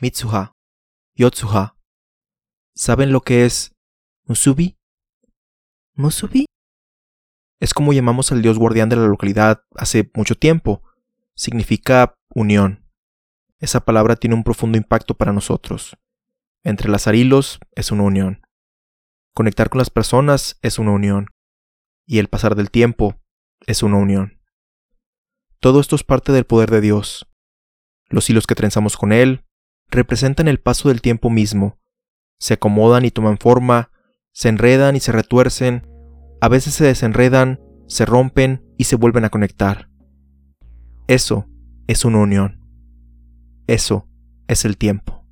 Mitsuha, Yotsuha. ¿Saben lo que es Musubi? ¿Musubi? Es como llamamos al dios guardián de la localidad hace mucho tiempo. Significa unión. Esa palabra tiene un profundo impacto para nosotros. Entre las arilos es una unión. Conectar con las personas es una unión. Y el pasar del tiempo es una unión. Todo esto es parte del poder de Dios. Los hilos que trenzamos con Él representan el paso del tiempo mismo. Se acomodan y toman forma, se enredan y se retuercen, a veces se desenredan, se rompen y se vuelven a conectar. Eso es una unión. Eso es el tiempo.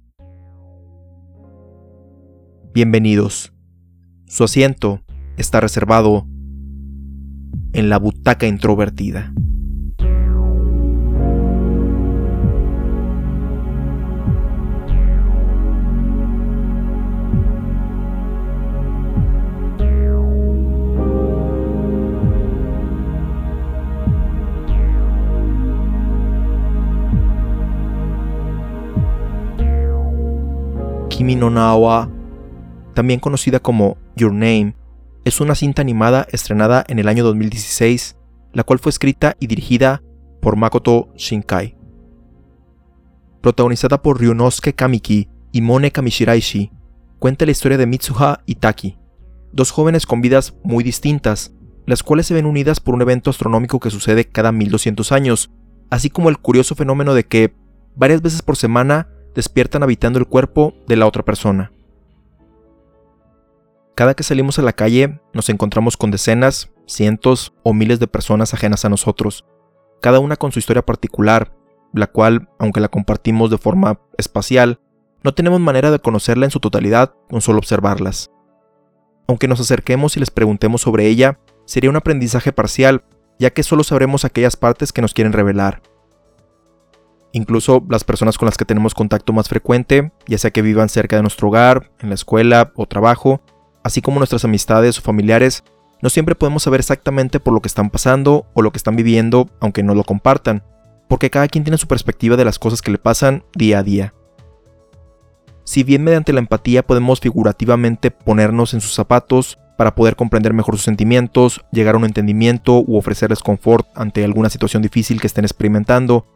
Bienvenidos. Su asiento está reservado en la butaca introvertida. Kimi no Nawa, también conocida como Your Name, es una cinta animada estrenada en el año 2016, la cual fue escrita y dirigida por Makoto Shinkai. Protagonizada por Ryunosuke Kamiki y Mone Kamishiraishi, cuenta la historia de Mitsuha y Taki, dos jóvenes con vidas muy distintas, las cuales se ven unidas por un evento astronómico que sucede cada 1200 años, así como el curioso fenómeno de que, varias veces por semana, despiertan habitando el cuerpo de la otra persona. Cada que salimos a la calle nos encontramos con decenas, cientos o miles de personas ajenas a nosotros, cada una con su historia particular, la cual, aunque la compartimos de forma espacial, no tenemos manera de conocerla en su totalidad con solo observarlas. Aunque nos acerquemos y les preguntemos sobre ella, sería un aprendizaje parcial, ya que solo sabremos aquellas partes que nos quieren revelar. Incluso las personas con las que tenemos contacto más frecuente, ya sea que vivan cerca de nuestro hogar, en la escuela o trabajo, así como nuestras amistades o familiares, no siempre podemos saber exactamente por lo que están pasando o lo que están viviendo, aunque no lo compartan, porque cada quien tiene su perspectiva de las cosas que le pasan día a día. Si bien mediante la empatía podemos figurativamente ponernos en sus zapatos para poder comprender mejor sus sentimientos, llegar a un entendimiento u ofrecerles confort ante alguna situación difícil que estén experimentando,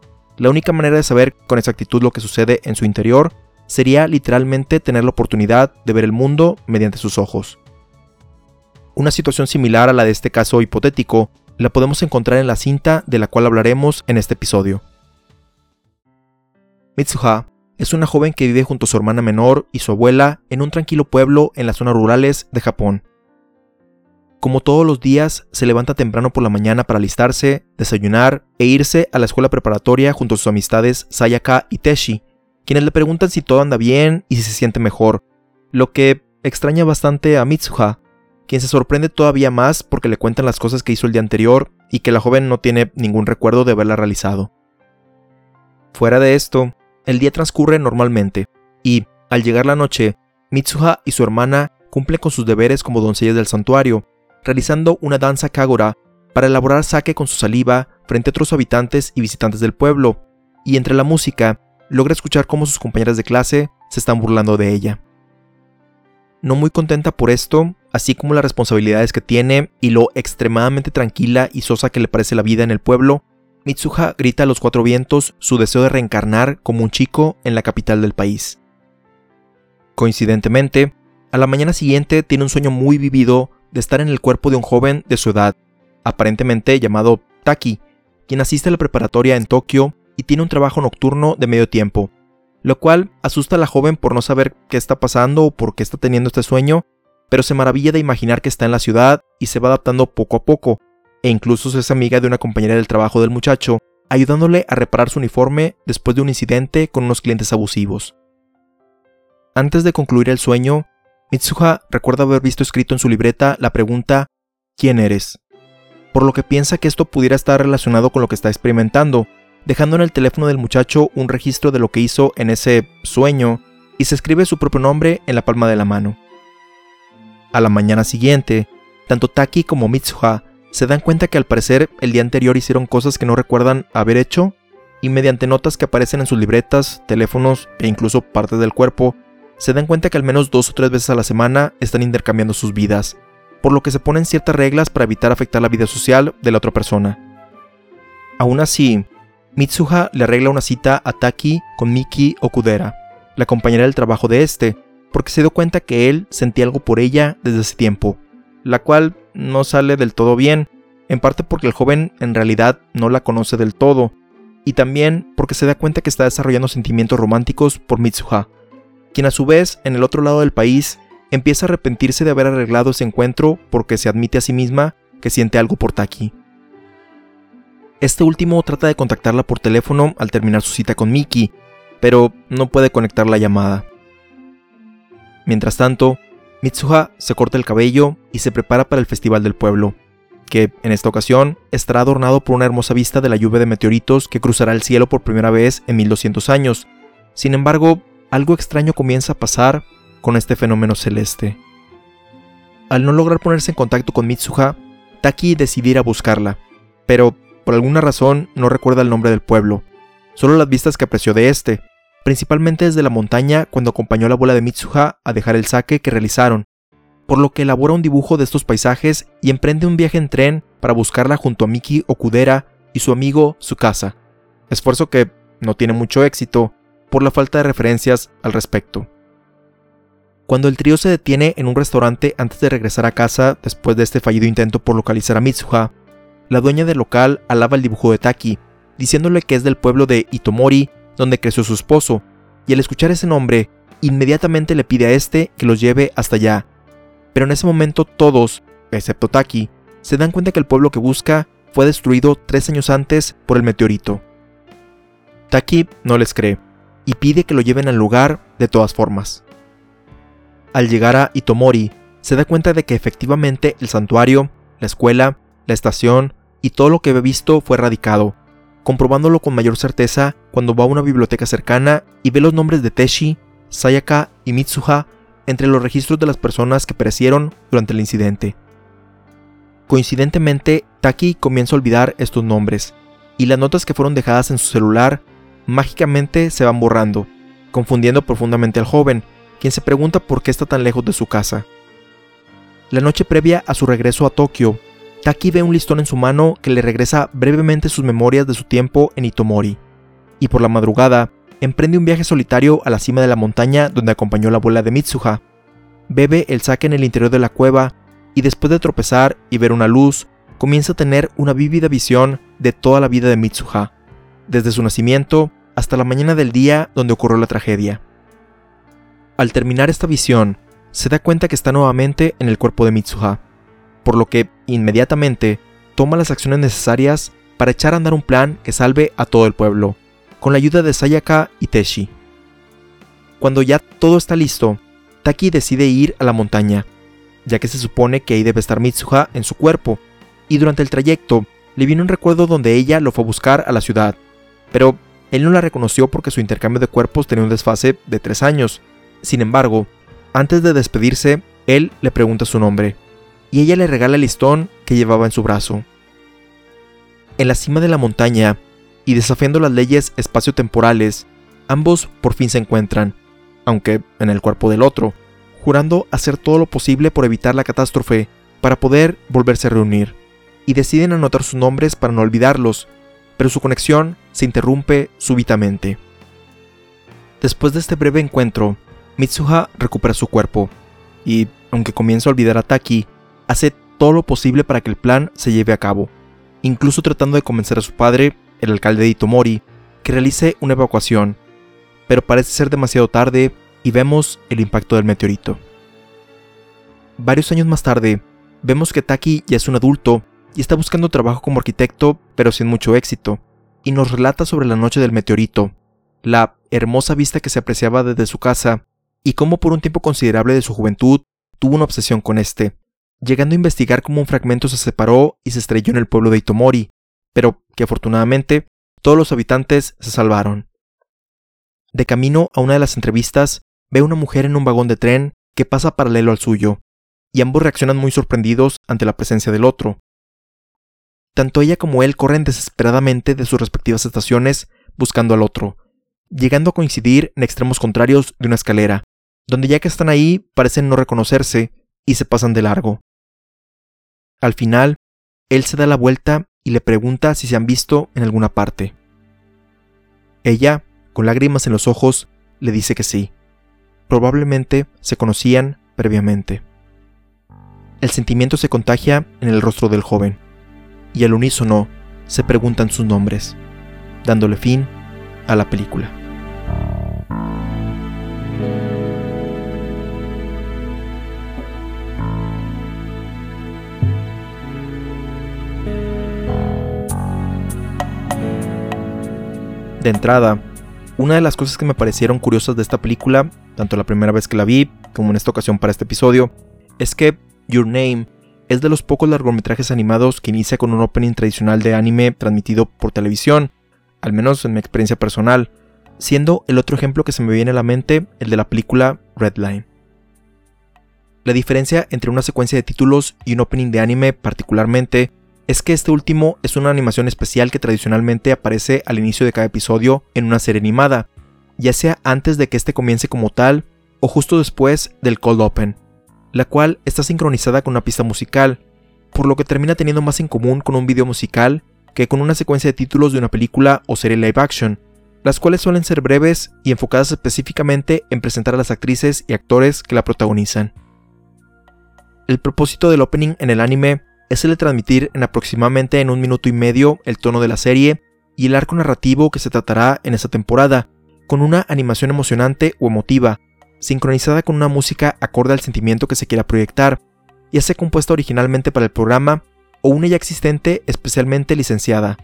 la única manera de saber con exactitud lo que sucede en su interior sería literalmente tener la oportunidad de ver el mundo mediante sus ojos. Una situación similar a la de este caso hipotético la podemos encontrar en la cinta de la cual hablaremos en este episodio. Mitsuha es una joven que vive junto a su hermana menor y su abuela en un tranquilo pueblo en las zonas rurales de Japón. Como todos los días, se levanta temprano por la mañana para alistarse, desayunar e irse a la escuela preparatoria junto a sus amistades Sayaka y Teshi, quienes le preguntan si todo anda bien y si se siente mejor, lo que extraña bastante a Mitsuha, quien se sorprende todavía más porque le cuentan las cosas que hizo el día anterior y que la joven no tiene ningún recuerdo de haberla realizado. Fuera de esto, el día transcurre normalmente, y, al llegar la noche, Mitsuha y su hermana cumplen con sus deberes como doncellas del santuario, realizando una danza kagura para elaborar sake con su saliva frente a otros habitantes y visitantes del pueblo, y entre la música logra escuchar cómo sus compañeras de clase se están burlando de ella. No muy contenta por esto, así como las responsabilidades que tiene y lo extremadamente tranquila y sosa que le parece la vida en el pueblo, Mitsuha grita a los cuatro vientos su deseo de reencarnar como un chico en la capital del país. Coincidentemente, a la mañana siguiente tiene un sueño muy vivido de estar en el cuerpo de un joven de su edad, aparentemente llamado Taki, quien asiste a la preparatoria en Tokio y tiene un trabajo nocturno de medio tiempo, lo cual asusta a la joven por no saber qué está pasando o por qué está teniendo este sueño, pero se maravilla de imaginar que está en la ciudad y se va adaptando poco a poco, e incluso es amiga de una compañera del trabajo del muchacho, ayudándole a reparar su uniforme después de un incidente con unos clientes abusivos. Antes de concluir el sueño, Mitsuha recuerda haber visto escrito en su libreta la pregunta ¿Quién eres? Por lo que piensa que esto pudiera estar relacionado con lo que está experimentando, dejando en el teléfono del muchacho un registro de lo que hizo en ese sueño y se escribe su propio nombre en la palma de la mano. A la mañana siguiente, tanto Taki como Mitsuha se dan cuenta que al parecer el día anterior hicieron cosas que no recuerdan haber hecho y mediante notas que aparecen en sus libretas, teléfonos e incluso partes del cuerpo, se dan cuenta que al menos dos o tres veces a la semana están intercambiando sus vidas, por lo que se ponen ciertas reglas para evitar afectar la vida social de la otra persona. Aún así, Mitsuha le arregla una cita a Taki con Miki Okudera, la compañera del trabajo de este, porque se dio cuenta que él sentía algo por ella desde ese tiempo, la cual no sale del todo bien, en parte porque el joven en realidad no la conoce del todo, y también porque se da cuenta que está desarrollando sentimientos románticos por Mitsuha, quien a su vez, en el otro lado del país, empieza a arrepentirse de haber arreglado ese encuentro porque se admite a sí misma que siente algo por Taki. Este último trata de contactarla por teléfono al terminar su cita con Miki, pero no puede conectar la llamada. Mientras tanto, Mitsuha se corta el cabello y se prepara para el festival del pueblo, que en esta ocasión estará adornado por una hermosa vista de la lluvia de meteoritos que cruzará el cielo por primera vez en 1200 años. Sin embargo, algo extraño comienza a pasar con este fenómeno celeste. Al no lograr ponerse en contacto con Mitsuha, Taki decide ir a buscarla, pero por alguna razón no recuerda el nombre del pueblo, solo las vistas que apreció de este, principalmente desde la montaña cuando acompañó a la abuela de Mitsuha a dejar el saque que realizaron, por lo que elabora un dibujo de estos paisajes y emprende un viaje en tren para buscarla junto a Miki Okudera y su amigo Tsukasa, esfuerzo que no tiene mucho éxito por la falta de referencias al respecto. Cuando el trío se detiene en un restaurante antes de regresar a casa después de este fallido intento por localizar a Mitsuha, la dueña del local alaba el dibujo de Taki, diciéndole que es del pueblo de Itomori, donde creció su esposo, y al escuchar ese nombre, inmediatamente le pide a este que los lleve hasta allá. Pero en ese momento todos, excepto Taki, se dan cuenta que el pueblo que busca fue destruido tres años antes por el meteorito. Taki no les cree, y pide que lo lleven al lugar de todas formas. Al llegar a Itomori, se da cuenta de que efectivamente el santuario, la escuela, la estación y todo lo que había visto fue erradicado, comprobándolo con mayor certeza cuando va a una biblioteca cercana y ve los nombres de Teshi, Sayaka y Mitsuha entre los registros de las personas que perecieron durante el incidente. Coincidentemente, Taki comienza a olvidar estos nombres, y las notas que fueron dejadas en su celular mágicamente se van borrando, confundiendo profundamente al joven, quien se pregunta por qué está tan lejos de su casa. La noche previa a su regreso a Tokio, Taki ve un listón en su mano que le regresa brevemente sus memorias de su tiempo en Itomori, y por la madrugada emprende un viaje solitario a la cima de la montaña donde acompañó la abuela de Mitsuha. Bebe el saque en el interior de la cueva y después de tropezar y ver una luz, comienza a tener una vívida visión de toda la vida de Mitsuha, desde su nacimiento hasta la mañana del día donde ocurrió la tragedia. Al terminar esta visión, se da cuenta que está nuevamente en el cuerpo de Mitsuha, por lo que inmediatamente toma las acciones necesarias para echar a andar un plan que salve a todo el pueblo, con la ayuda de Sayaka y Teshi. Cuando ya todo está listo, Taki decide ir a la montaña, ya que se supone que ahí debe estar Mitsuha en su cuerpo, y durante el trayecto le viene un recuerdo donde ella lo fue a buscar a la ciudad, pero él no la reconoció porque su intercambio de cuerpos tenía un desfase de tres años, sin embargo, antes de despedirse, él le pregunta su nombre, y ella le regala el listón que llevaba en su brazo. En la cima de la montaña, y desafiando las leyes espaciotemporales, ambos por fin se encuentran, aunque en el cuerpo del otro, jurando hacer todo lo posible por evitar la catástrofe para poder volverse a reunir, y deciden anotar sus nombres para no olvidarlos, pero su conexión se interrumpe súbitamente. Después de este breve encuentro, Mitsuha recupera su cuerpo y, aunque comienza a olvidar a Taki, hace todo lo posible para que el plan se lleve a cabo, incluso tratando de convencer a su padre, el alcalde de Itomori, que realice una evacuación, pero parece ser demasiado tarde y vemos el impacto del meteorito. Varios años más tarde, vemos que Taki ya es un adulto y está buscando trabajo como arquitecto, pero sin mucho éxito, y nos relata sobre la noche del meteorito, la hermosa vista que se apreciaba desde su casa y cómo por un tiempo considerable de su juventud tuvo una obsesión con este, llegando a investigar cómo un fragmento se separó y se estrelló en el pueblo de Itomori, pero que afortunadamente todos los habitantes se salvaron. De camino a una de las entrevistas, ve una mujer en un vagón de tren que pasa paralelo al suyo, y ambos reaccionan muy sorprendidos ante la presencia del otro. Tanto ella como él corren desesperadamente de sus respectivas estaciones buscando al otro, llegando a coincidir en extremos contrarios de una escalera, donde ya que están ahí parecen no reconocerse y se pasan de largo. Al final, él se da la vuelta y le pregunta si se han visto en alguna parte. Ella, con lágrimas en los ojos, le dice que sí. Probablemente se conocían previamente. El sentimiento se contagia en el rostro del joven, y al unísono se preguntan sus nombres, dándole fin a la película. De entrada, una de las cosas que me parecieron curiosas de esta película, tanto la primera vez que la vi como en esta ocasión para este episodio, es que Your Name es de los pocos largometrajes animados que inicia con un opening tradicional de anime transmitido por televisión, al menos en mi experiencia personal, siendo el otro ejemplo que se me viene a la mente el de la película Redline. La diferencia entre una secuencia de títulos y un opening de anime particularmente es que este último es una animación especial que tradicionalmente aparece al inicio de cada episodio en una serie animada, ya sea antes de que este comience como tal o justo después del cold open, la cual está sincronizada con una pista musical, por lo que termina teniendo más en común con un video musical que con una secuencia de títulos de una película o serie live action, las cuales suelen ser breves y enfocadas específicamente en presentar a las actrices y actores que la protagonizan. El propósito del opening en el anime es el de transmitir en aproximadamente en un minuto y medio el tono de la serie y el arco narrativo que se tratará en esta temporada, con una animación emocionante o emotiva, sincronizada con una música acorde al sentimiento que se quiera proyectar, ya sea compuesta originalmente para el programa o una ya existente especialmente licenciada.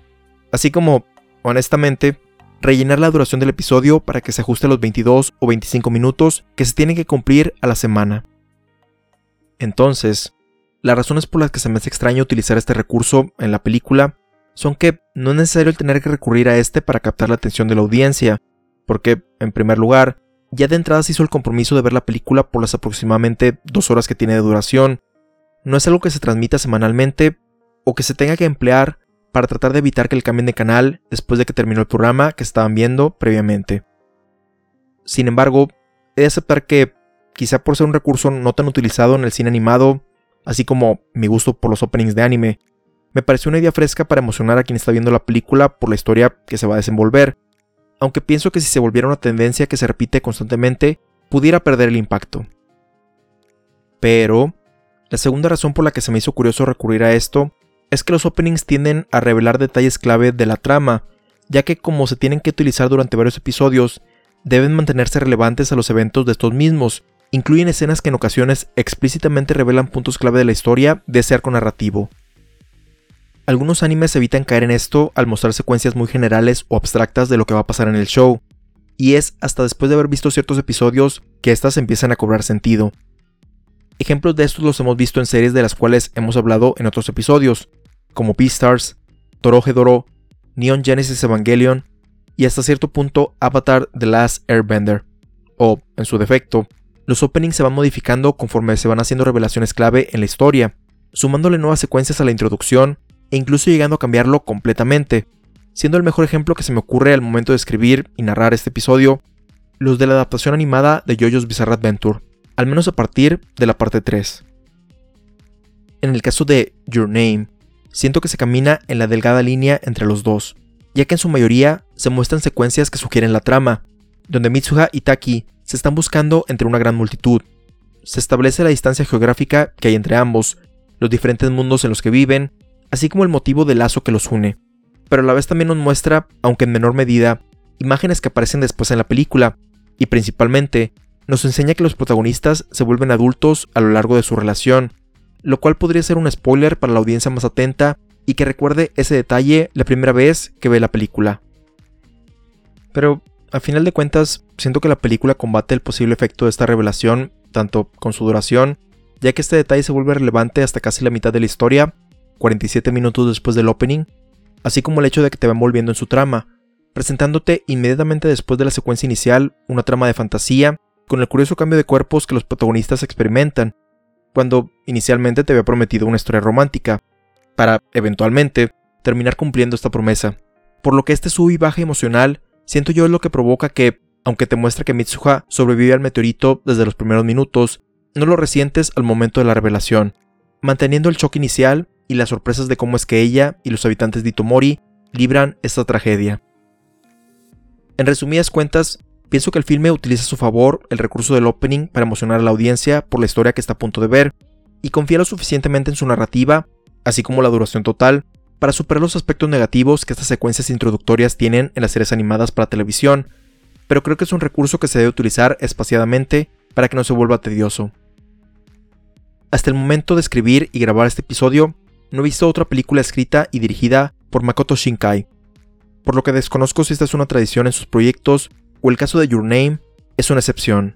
Así como, honestamente, rellenar la duración del episodio para que se ajuste a los 22 o 25 minutos que se tienen que cumplir a la semana. Entonces, las razones por las que se me hace extraño utilizar este recurso en la película son que no es necesario el tener que recurrir a este para captar la atención de la audiencia, porque, en primer lugar, ya de entrada se hizo el compromiso de ver la película por las aproximadamente dos horas que tiene de duración. No es algo que se transmita semanalmente o que se tenga que emplear para tratar de evitar que el cambien de canal después de que terminó el programa que estaban viendo previamente. Sin embargo, he de aceptar que, quizá por ser un recurso no tan utilizado en el cine animado, así como mi gusto por los openings de anime, me pareció una idea fresca para emocionar a quien está viendo la película por la historia que se va a desenvolver, aunque pienso que si se volviera una tendencia que se repite constantemente, pudiera perder el impacto. Pero, la segunda razón por la que se me hizo curioso recurrir a esto es que los openings tienden a revelar detalles clave de la trama, ya que como se tienen que utilizar durante varios episodios, deben mantenerse relevantes a los eventos de estos mismos, incluyen escenas que en ocasiones explícitamente revelan puntos clave de la historia de ese arco narrativo. Algunos animes evitan caer en esto al mostrar secuencias muy generales o abstractas de lo que va a pasar en el show, y es hasta después de haber visto ciertos episodios que éstas empiezan a cobrar sentido. Ejemplos de estos los hemos visto en series de las cuales hemos hablado en otros episodios, como Beastars, Doro, Neon Genesis Evangelion y hasta cierto punto Avatar The Last Airbender, o, en su defecto, los openings se van modificando conforme se van haciendo revelaciones clave en la historia, sumándole nuevas secuencias a la introducción e incluso llegando a cambiarlo completamente, siendo el mejor ejemplo que se me ocurre al momento de escribir y narrar este episodio, los de la adaptación animada de JoJo's Bizarre Adventure, al menos a partir de la parte 3. En el caso de Your Name, siento que se camina en la delgada línea entre los dos, ya que en su mayoría se muestran secuencias que sugieren la trama, donde Mitsuha y Taki se están buscando entre una gran multitud. Se establece la distancia geográfica que hay entre ambos, los diferentes mundos en los que viven, así como el motivo del lazo que los une. Pero a la vez también nos muestra, aunque en menor medida, imágenes que aparecen después en la película, y principalmente nos enseña que los protagonistas se vuelven adultos a lo largo de su relación, lo cual podría ser un spoiler para la audiencia más atenta y que recuerde ese detalle la primera vez que ve la película. Pero a final de cuentas, siento que la película combate el posible efecto de esta revelación, tanto con su duración, ya que este detalle se vuelve relevante hasta casi la mitad de la historia, 47 minutos después del opening, así como el hecho de que te va envolviendo en su trama, presentándote inmediatamente después de la secuencia inicial una trama de fantasía, con el curioso cambio de cuerpos que los protagonistas experimentan, cuando inicialmente te había prometido una historia romántica, para, eventualmente, terminar cumpliendo esta promesa, por lo que este sub y baja emocional siento yo es lo que provoca que, aunque te muestra que Mitsuha sobrevive al meteorito desde los primeros minutos, no lo resientes al momento de la revelación, manteniendo el shock inicial y las sorpresas de cómo es que ella y los habitantes de Itomori libran esta tragedia. En resumidas cuentas, pienso que el filme utiliza a su favor el recurso del opening para emocionar a la audiencia por la historia que está a punto de ver, y confía lo suficientemente en su narrativa, así como la duración total, para superar los aspectos negativos que estas secuencias introductorias tienen en las series animadas para televisión, pero creo que es un recurso que se debe utilizar espaciadamente para que no se vuelva tedioso. Hasta el momento de escribir y grabar este episodio, no he visto otra película escrita y dirigida por Makoto Shinkai, por lo que desconozco si esta es una tradición en sus proyectos o el caso de Your Name es una excepción.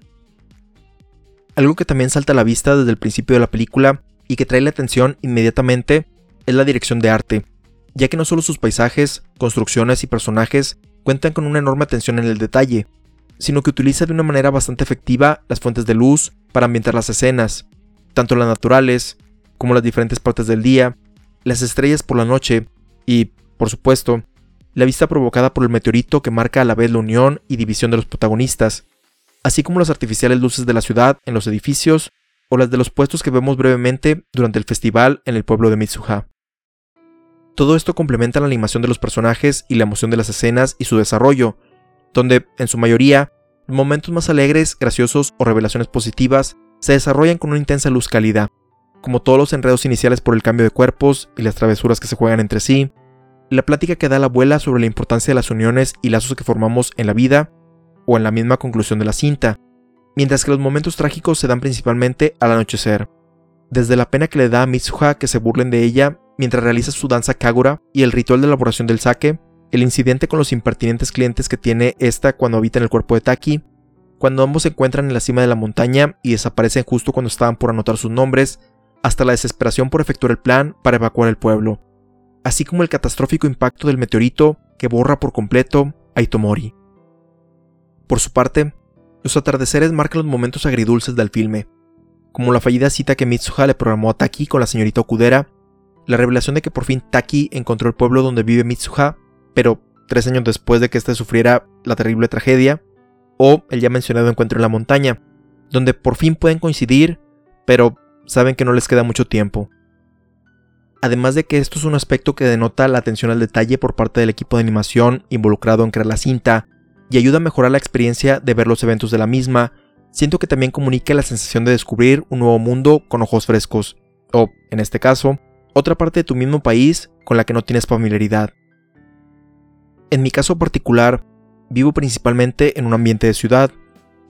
Algo que también salta a la vista desde el principio de la película y que trae la atención inmediatamente es la dirección de arte, ya que no solo sus paisajes, construcciones y personajes cuentan con una enorme atención en el detalle, sino que utiliza de una manera bastante efectiva las fuentes de luz para ambientar las escenas, tanto las naturales como las diferentes partes del día, las estrellas por la noche y, por supuesto, la vista provocada por el meteorito que marca a la vez la unión y división de los protagonistas, así como las artificiales luces de la ciudad en los edificios o las de los puestos que vemos brevemente durante el festival en el pueblo de Mitsuha. Todo esto complementa la animación de los personajes y la emoción de las escenas y su desarrollo, donde, en su mayoría, momentos más alegres, graciosos o revelaciones positivas se desarrollan con una intensa luz cálida, como todos los enredos iniciales por el cambio de cuerpos y las travesuras que se juegan entre sí, la plática que da la abuela sobre la importancia de las uniones y lazos que formamos en la vida, o en la misma conclusión de la cinta, mientras que los momentos trágicos se dan principalmente al anochecer. Desde la pena que le da a Mitsuha que se burlen de ella mientras realiza su danza Kagura y el ritual de elaboración del sake, el incidente con los impertinentes clientes que tiene esta cuando habita en el cuerpo de Taki, cuando ambos se encuentran en la cima de la montaña y desaparecen justo cuando estaban por anotar sus nombres, hasta la desesperación por efectuar el plan para evacuar el pueblo, así como el catastrófico impacto del meteorito que borra por completo a Itomori. Por su parte, los atardeceres marcan los momentos agridulces del filme, como la fallida cita que Mitsuha le programó a Taki con la señorita Okudera, la revelación de que por fin Taki encontró el pueblo donde vive Mitsuha, pero tres años después de que éste sufriera la terrible tragedia, o el ya mencionado encuentro en la montaña, donde por fin pueden coincidir, pero saben que no les queda mucho tiempo. Además de que esto es un aspecto que denota la atención al detalle por parte del equipo de animación involucrado en crear la cinta y ayuda a mejorar la experiencia de ver los eventos de la misma, siento que también comunica la sensación de descubrir un nuevo mundo con ojos frescos, o, en este caso, otra parte de tu mismo país con la que no tienes familiaridad. En mi caso particular, vivo principalmente en un ambiente de ciudad,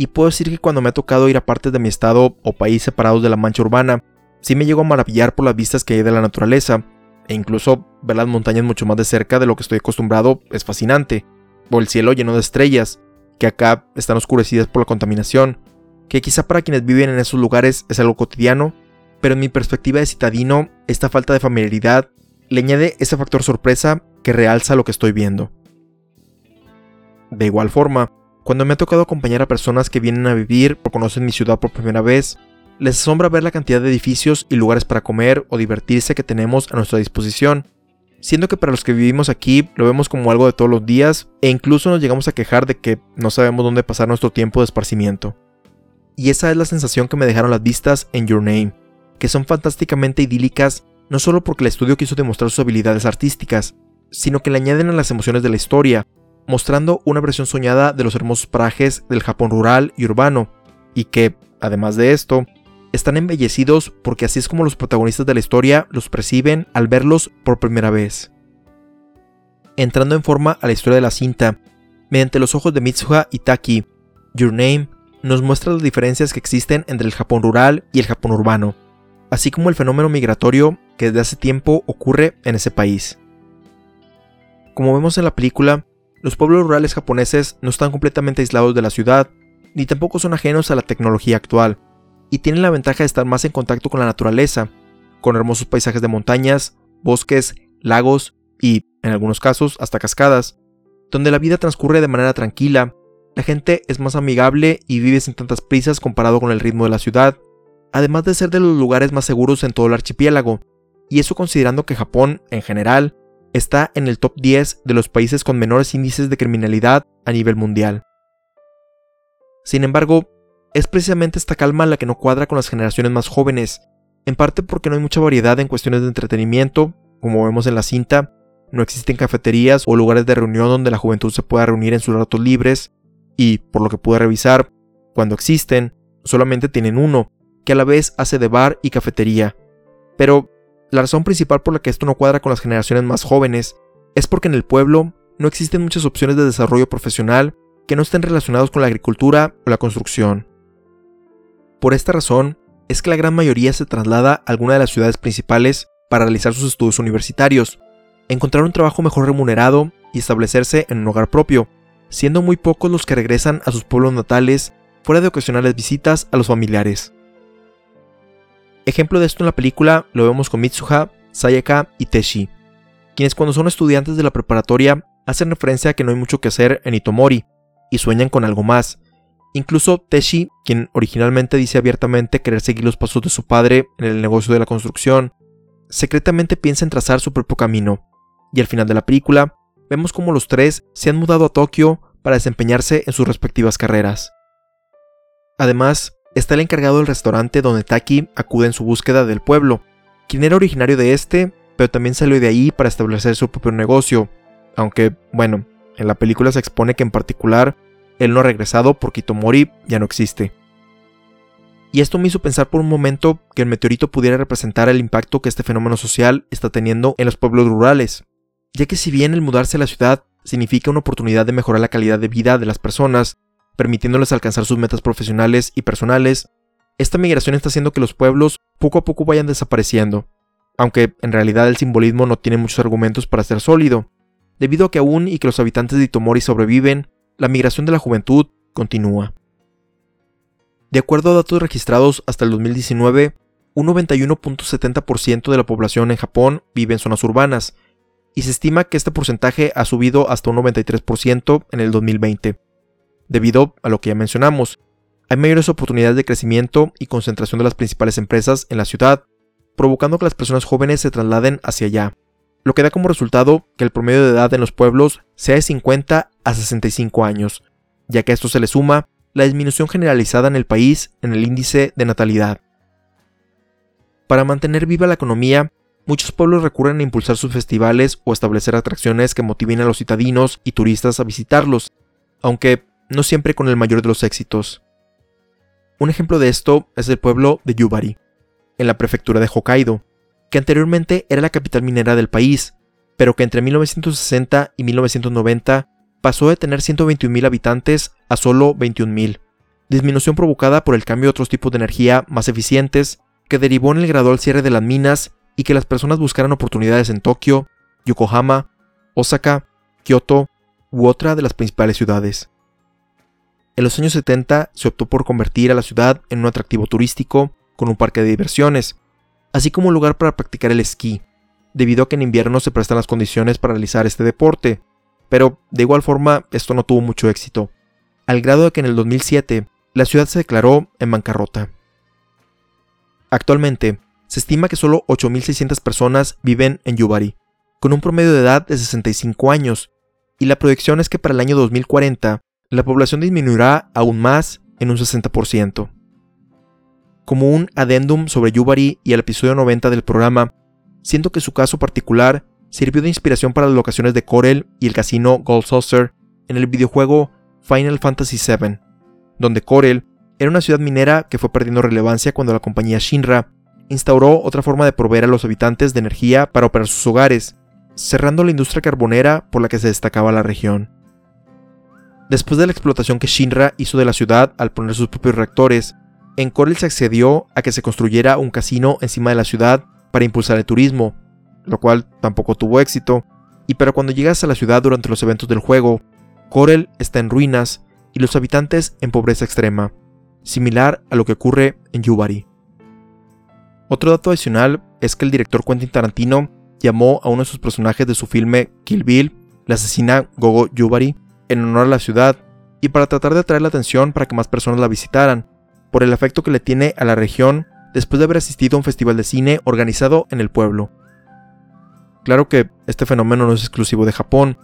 y puedo decir que cuando me ha tocado ir a partes de mi estado o país separados de la mancha urbana, sí me llego a maravillar por las vistas que hay de la naturaleza, e incluso ver las montañas mucho más de cerca de lo que estoy acostumbrado es fascinante, o el cielo lleno de estrellas, que acá están oscurecidas por la contaminación, que quizá para quienes viven en esos lugares es algo cotidiano, pero en mi perspectiva de citadino, esta falta de familiaridad le añade ese factor sorpresa que realza lo que estoy viendo. De igual forma, cuando me ha tocado acompañar a personas que vienen a vivir o conocen mi ciudad por primera vez, les asombra ver la cantidad de edificios y lugares para comer o divertirse que tenemos a nuestra disposición, siendo que para los que vivimos aquí lo vemos como algo de todos los días e incluso nos llegamos a quejar de que no sabemos dónde pasar nuestro tiempo de esparcimiento. Y esa es la sensación que me dejaron las vistas en Your Name, que son fantásticamente idílicas no solo porque el estudio quiso demostrar sus habilidades artísticas, sino que le añaden a las emociones de la historia, mostrando una versión soñada de los hermosos parajes del Japón rural y urbano, y que, además de esto, están embellecidos porque así es como los protagonistas de la historia los perciben al verlos por primera vez. Entrando en forma a la historia de la cinta, mediante los ojos de Mitsuha y Taki, Your Name nos muestra las diferencias que existen entre el Japón rural y el Japón urbano, así como el fenómeno migratorio que desde hace tiempo ocurre en ese país. Como vemos en la película, los pueblos rurales japoneses no están completamente aislados de la ciudad, ni tampoco son ajenos a la tecnología actual, y tienen la ventaja de estar más en contacto con la naturaleza, con hermosos paisajes de montañas, bosques, lagos y, en algunos casos, hasta cascadas, donde la vida transcurre de manera tranquila, la gente es más amigable y vive sin tantas prisas comparado con el ritmo de la ciudad, además de ser de los lugares más seguros en todo el archipiélago, y eso considerando que Japón, en general, está en el top 10 de los países con menores índices de criminalidad a nivel mundial. Sin embargo, es precisamente esta calma la que no cuadra con las generaciones más jóvenes, en parte porque no hay mucha variedad en cuestiones de entretenimiento, como vemos en la cinta, no existen cafeterías o lugares de reunión donde la juventud se pueda reunir en sus ratos libres, y, por lo que pude revisar, cuando existen, solamente tienen uno, que a la vez hace de bar y cafetería. Pero la razón principal por la que esto no cuadra con las generaciones más jóvenes es porque en el pueblo no existen muchas opciones de desarrollo profesional que no estén relacionados con la agricultura o la construcción. Por esta razón, es que la gran mayoría se traslada a alguna de las ciudades principales para realizar sus estudios universitarios, encontrar un trabajo mejor remunerado y establecerse en un hogar propio, siendo muy pocos los que regresan a sus pueblos natales fuera de ocasionales visitas a los familiares. Ejemplo de esto en la película lo vemos con Mitsuha, Sayaka y Teshi, quienes cuando son estudiantes de la preparatoria hacen referencia a que no hay mucho que hacer en Itomori y sueñan con algo más. Incluso Teshi, quien originalmente dice abiertamente querer seguir los pasos de su padre en el negocio de la construcción, secretamente piensa en trazar su propio camino, y al final de la película vemos como los tres se han mudado a Tokio para desempeñarse en sus respectivas carreras. Además, está el encargado del restaurante donde Taki acude en su búsqueda del pueblo, quien era originario de este, pero también salió de ahí para establecer su propio negocio, aunque, bueno, en la película se expone que en particular él no ha regresado porque Itomori ya no existe. Y esto me hizo pensar por un momento que el meteorito pudiera representar el impacto que este fenómeno social está teniendo en los pueblos rurales, ya que si bien el mudarse a la ciudad significa una oportunidad de mejorar la calidad de vida de las personas, permitiéndoles alcanzar sus metas profesionales y personales, esta migración está haciendo que los pueblos poco a poco vayan desapareciendo, aunque en realidad el simbolismo no tiene muchos argumentos para ser sólido, debido a que aún y que los habitantes de Itomori sobreviven, la migración de la juventud continúa. De acuerdo a datos registrados hasta el 2019, un 91.70% de la población en Japón vive en zonas urbanas, y se estima que este porcentaje ha subido hasta un 93% en el 2020. Debido a lo que ya mencionamos, hay mayores oportunidades de crecimiento y concentración de las principales empresas en la ciudad, provocando que las personas jóvenes se trasladen hacia allá, lo que da como resultado que el promedio de edad en los pueblos sea de 50 a 65 años, ya que a esto se le suma la disminución generalizada en el país en el índice de natalidad. Para mantener viva la economía, muchos pueblos recurren a impulsar sus festivales o establecer atracciones que motiven a los citadinos y turistas a visitarlos, aunque no siempre con el mayor de los éxitos. Un ejemplo de esto es el pueblo de Yubari, en la prefectura de Hokkaido, que anteriormente era la capital minera del país, pero que entre 1960 y 1990 pasó de tener 121.000 habitantes a solo 21.000, disminución provocada por el cambio de otros tipos de energía más eficientes que derivó en el gradual cierre de las minas y que las personas buscaran oportunidades en Tokio, Yokohama, Osaka, Kyoto u otra de las principales ciudades. En los años 70 se optó por convertir a la ciudad en un atractivo turístico con un parque de diversiones, así como un lugar para practicar el esquí, debido a que en invierno se prestan las condiciones para realizar este deporte, pero de igual forma esto no tuvo mucho éxito, al grado de que en el 2007 la ciudad se declaró en bancarrota. Actualmente, se estima que solo 8.600 personas viven en Yubari, con un promedio de edad de 65 años, y la proyección es que para el año 2040 la población disminuirá aún más en un 60%. Como un adendum sobre Yubari y el episodio 90 del programa, siento que su caso particular sirvió de inspiración para las locaciones de Corel y el casino Gold Saucer en el videojuego Final Fantasy VII, donde Corel era una ciudad minera que fue perdiendo relevancia cuando la compañía Shinra instauró otra forma de proveer a los habitantes de energía para operar sus hogares, cerrando la industria carbonera por la que se destacaba la región. Después de la explotación que Shinra hizo de la ciudad al poner sus propios reactores, en Corel se accedió a que se construyera un casino encima de la ciudad para impulsar el turismo, lo cual tampoco tuvo éxito, y pero cuando llegas a la ciudad durante los eventos del juego, Corel está en ruinas y los habitantes en pobreza extrema, similar a lo que ocurre en Yubari. Otro dato adicional es que el director Quentin Tarantino llamó a uno de sus personajes de su filme Kill Bill, la asesina Gogo Yubari, en honor a la ciudad y para tratar de atraer la atención para que más personas la visitaran, por el efecto que le tiene a la región después de haber asistido a un festival de cine organizado en el pueblo. Claro que este fenómeno no es exclusivo de Japón,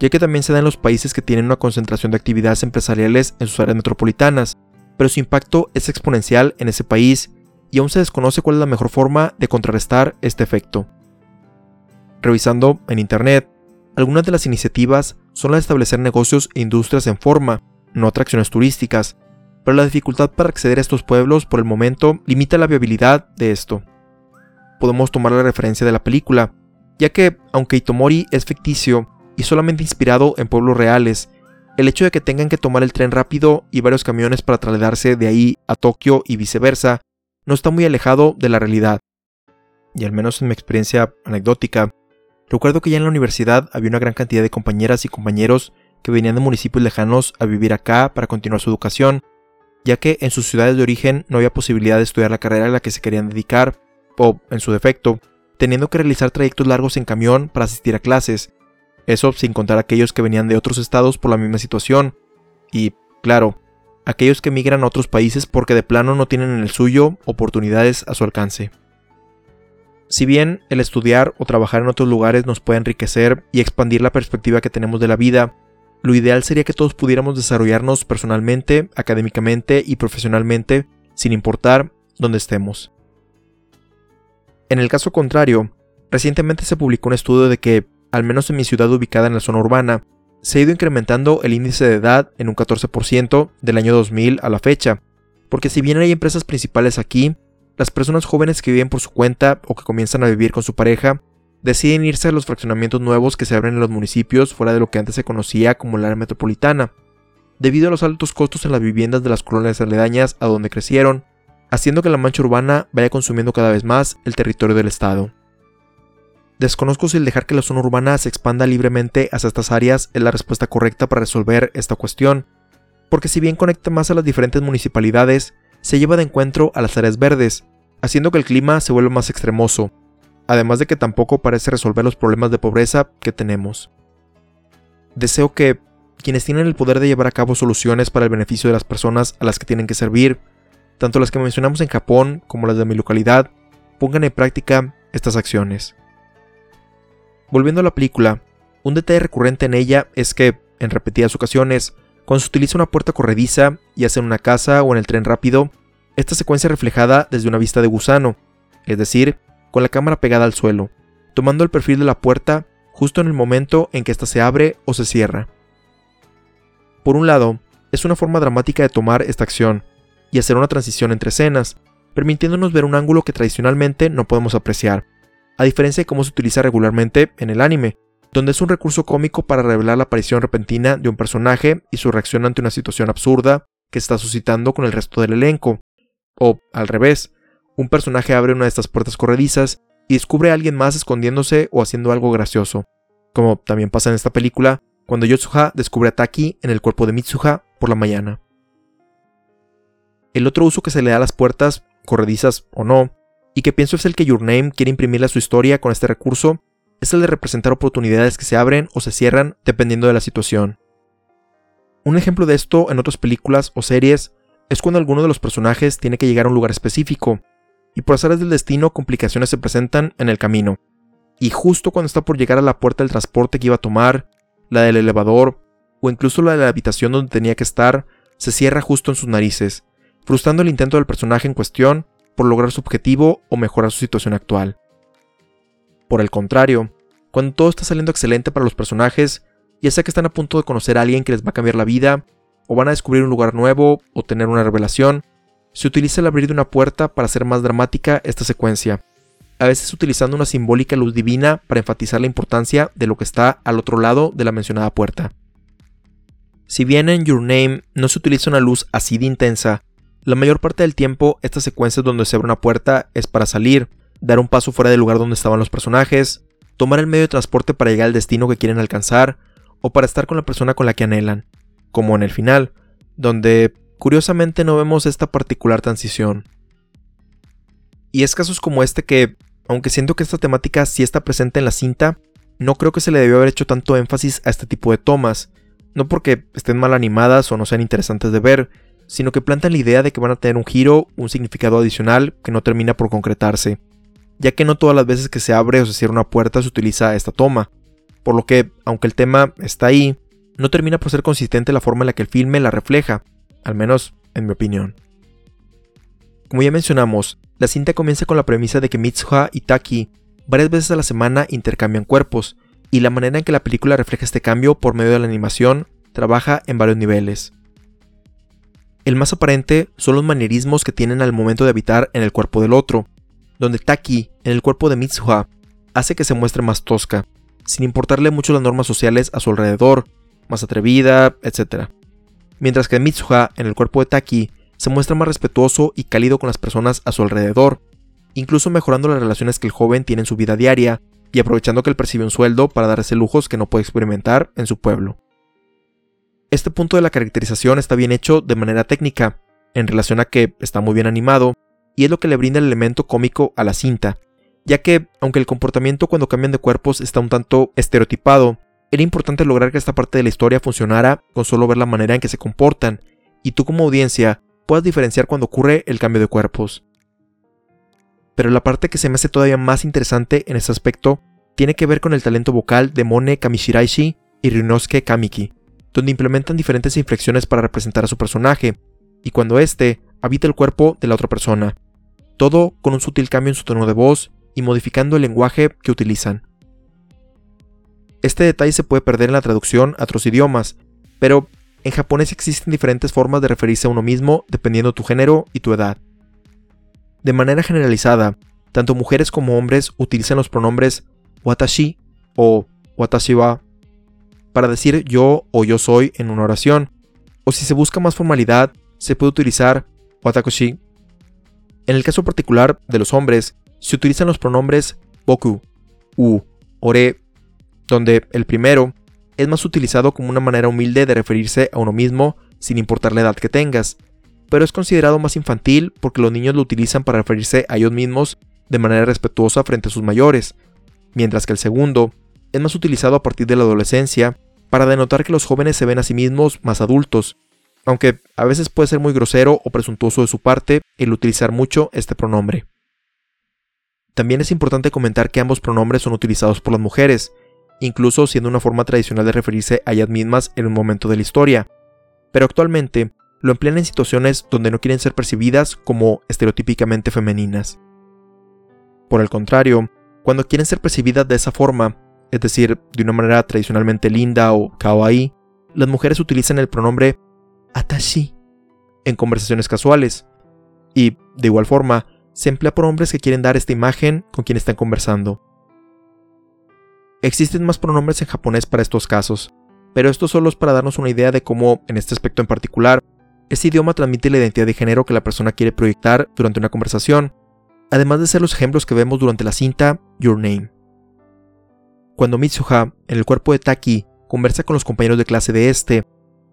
ya que también se da en los países que tienen una concentración de actividades empresariales en sus áreas metropolitanas, pero su impacto es exponencial en ese país y aún se desconoce cuál es la mejor forma de contrarrestar este efecto. Revisando en Internet, algunas de las iniciativas son las de establecer negocios e industrias en forma, no atracciones turísticas, pero la dificultad para acceder a estos pueblos por el momento limita la viabilidad de esto. Podemos tomar la referencia de la película, ya que, aunque Itomori es ficticio y solamente inspirado en pueblos reales, el hecho de que tengan que tomar el tren rápido y varios camiones para trasladarse de ahí a Tokio y viceversa no está muy alejado de la realidad. Y al menos en mi experiencia anecdótica, recuerdo que ya en la universidad había una gran cantidad de compañeras y compañeros que venían de municipios lejanos a vivir acá para continuar su educación, ya que en sus ciudades de origen no había posibilidad de estudiar la carrera a la que se querían dedicar, o, en su defecto, teniendo que realizar trayectos largos en camión para asistir a clases, eso sin contar aquellos que venían de otros estados por la misma situación, y, claro, aquellos que migran a otros países porque de plano no tienen en el suyo oportunidades a su alcance. Si bien el estudiar o trabajar en otros lugares nos puede enriquecer y expandir la perspectiva que tenemos de la vida, lo ideal sería que todos pudiéramos desarrollarnos personalmente, académicamente y profesionalmente, sin importar dónde estemos. En el caso contrario, recientemente se publicó un estudio de que, al menos en mi ciudad ubicada en la zona urbana, se ha ido incrementando el índice de edad en un 14% del año 2000 a la fecha, porque si bien hay empresas principales aquí, las personas jóvenes que viven por su cuenta o que comienzan a vivir con su pareja deciden irse a los fraccionamientos nuevos que se abren en los municipios fuera de lo que antes se conocía como el área metropolitana, debido a los altos costos en las viviendas de las colonias aledañas a donde crecieron, haciendo que la mancha urbana vaya consumiendo cada vez más el territorio del Estado. Desconozco si el dejar que la zona urbana se expanda libremente hacia estas áreas es la respuesta correcta para resolver esta cuestión, porque si bien conecta más a las diferentes municipalidades, se lleva de encuentro a las áreas verdes, haciendo que el clima se vuelva más extremoso, además de que tampoco parece resolver los problemas de pobreza que tenemos. Deseo que quienes tienen el poder de llevar a cabo soluciones para el beneficio de las personas a las que tienen que servir, tanto las que mencionamos en Japón como las de mi localidad, pongan en práctica estas acciones. Volviendo a la película, un detalle recurrente en ella es que, en repetidas ocasiones, cuando se utiliza una puerta corrediza, ya sea en una casa o en el tren rápido, esta secuencia reflejada desde una vista de gusano, es decir, con la cámara pegada al suelo, tomando el perfil de la puerta justo en el momento en que ésta se abre o se cierra. Por un lado, es una forma dramática de tomar esta acción y hacer una transición entre escenas, permitiéndonos ver un ángulo que tradicionalmente no podemos apreciar, a diferencia de cómo se utiliza regularmente en el anime, donde es un recurso cómico para revelar la aparición repentina de un personaje y su reacción ante una situación absurda que está suscitando con el resto del elenco. O, al revés, un personaje abre una de estas puertas corredizas y descubre a alguien más escondiéndose o haciendo algo gracioso, como también pasa en esta película, cuando Yotsuha descubre a Taki en el cuerpo de Mitsuha por la mañana. El otro uso que se le da a las puertas, corredizas o no, y que pienso es el que Your Name quiere imprimirle a su historia con este recurso, es el de representar oportunidades que se abren o se cierran dependiendo de la situación. Un ejemplo de esto en otras películas o series es cuando alguno de los personajes tiene que llegar a un lugar específico, y por azares del destino complicaciones se presentan en el camino. Y justo cuando está por llegar a la puerta del transporte que iba a tomar, la del elevador, o incluso la de la habitación donde tenía que estar, se cierra justo en sus narices, frustrando el intento del personaje en cuestión por lograr su objetivo o mejorar su situación actual. Por el contrario, cuando todo está saliendo excelente para los personajes, ya sea que están a punto de conocer a alguien que les va a cambiar la vida, o van a descubrir un lugar nuevo, o tener una revelación, se utiliza el abrir de una puerta para hacer más dramática esta secuencia, a veces utilizando una simbólica luz divina para enfatizar la importancia de lo que está al otro lado de la mencionada puerta. Si bien en Your Name no se utiliza una luz así de intensa, la mayor parte del tiempo, estas secuencias donde se abre una puerta es para salir, dar un paso fuera del lugar donde estaban los personajes, tomar el medio de transporte para llegar al destino que quieren alcanzar, o para estar con la persona con la que anhelan, como en el final, donde curiosamente no vemos esta particular transición. Y es casos como este que, aunque siento que esta temática sí está presente en la cinta, no creo que se le debió haber hecho tanto énfasis a este tipo de tomas, no porque estén mal animadas o no sean interesantes de ver, sino que plantan la idea de que van a tener un giro, un significado adicional que no termina por concretarse. Ya que no todas las veces que se abre o se cierra una puerta se utiliza esta toma, por lo que, aunque el tema está ahí, no termina por ser consistente la forma en la que el filme la refleja, al menos en mi opinión. Como ya mencionamos, la cinta comienza con la premisa de que Mitsuha y Taki varias veces a la semana intercambian cuerpos, y la manera en que la película refleja este cambio por medio de la animación trabaja en varios niveles. El más aparente son los manierismos que tienen al momento de habitar en el cuerpo del otro, donde Taki, en el cuerpo de Mitsuha, hace que se muestre más tosca, sin importarle mucho las normas sociales a su alrededor, más atrevida, etc. Mientras que Mitsuha, en el cuerpo de Taki, se muestra más respetuoso y cálido con las personas a su alrededor, incluso mejorando las relaciones que el joven tiene en su vida diaria y aprovechando que él percibe un sueldo para darse lujos que no puede experimentar en su pueblo. Este punto de la caracterización está bien hecho de manera técnica, en relación a que está muy bien animado, y es lo que le brinda el elemento cómico a la cinta, ya que, aunque el comportamiento cuando cambian de cuerpos está un tanto estereotipado, era importante lograr que esta parte de la historia funcionara con solo ver la manera en que se comportan, y tú como audiencia puedas diferenciar cuando ocurre el cambio de cuerpos. Pero la parte que se me hace todavía más interesante en este aspecto tiene que ver con el talento vocal de Mone Kamishiraishi y Ryunosuke Kamiki, donde implementan diferentes inflexiones para representar a su personaje, y cuando éste habita el cuerpo de la otra persona, todo con un sutil cambio en su tono de voz y modificando el lenguaje que utilizan. Este detalle se puede perder en la traducción a otros idiomas, pero en japonés existen diferentes formas de referirse a uno mismo dependiendo tu género y tu edad. De manera generalizada, tanto mujeres como hombres utilizan los pronombres watashi o watashi wa para decir yo o yo soy en una oración, o si se busca más formalidad, se puede utilizar watakushi. En el caso particular de los hombres, se utilizan los pronombres boku, u, ore donde el primero es más utilizado como una manera humilde de referirse a uno mismo sin importar la edad que tengas, pero es considerado más infantil porque los niños lo utilizan para referirse a ellos mismos de manera respetuosa frente a sus mayores, mientras que el segundo es más utilizado a partir de la adolescencia para denotar que los jóvenes se ven a sí mismos más adultos, aunque a veces puede ser muy grosero o presuntuoso de su parte el utilizar mucho este pronombre. También es importante comentar que ambos pronombres son utilizados por las mujeres, incluso siendo una forma tradicional de referirse a ellas mismas en un momento de la historia, pero actualmente lo emplean en situaciones donde no quieren ser percibidas como estereotípicamente femeninas. Por el contrario, cuando quieren ser percibidas de esa forma, es decir, de una manera tradicionalmente linda o kawaii, las mujeres utilizan el pronombre atashi en conversaciones casuales, y, de igual forma, se emplea por hombres que quieren dar esta imagen con quien están conversando. Existen más pronombres en japonés para estos casos, pero esto solo es para darnos una idea de cómo, en este aspecto en particular, este idioma transmite la identidad de género que la persona quiere proyectar durante una conversación, además de ser los ejemplos que vemos durante la cinta Your Name. Cuando Mitsuha, en el cuerpo de Taki, conversa con los compañeros de clase de este,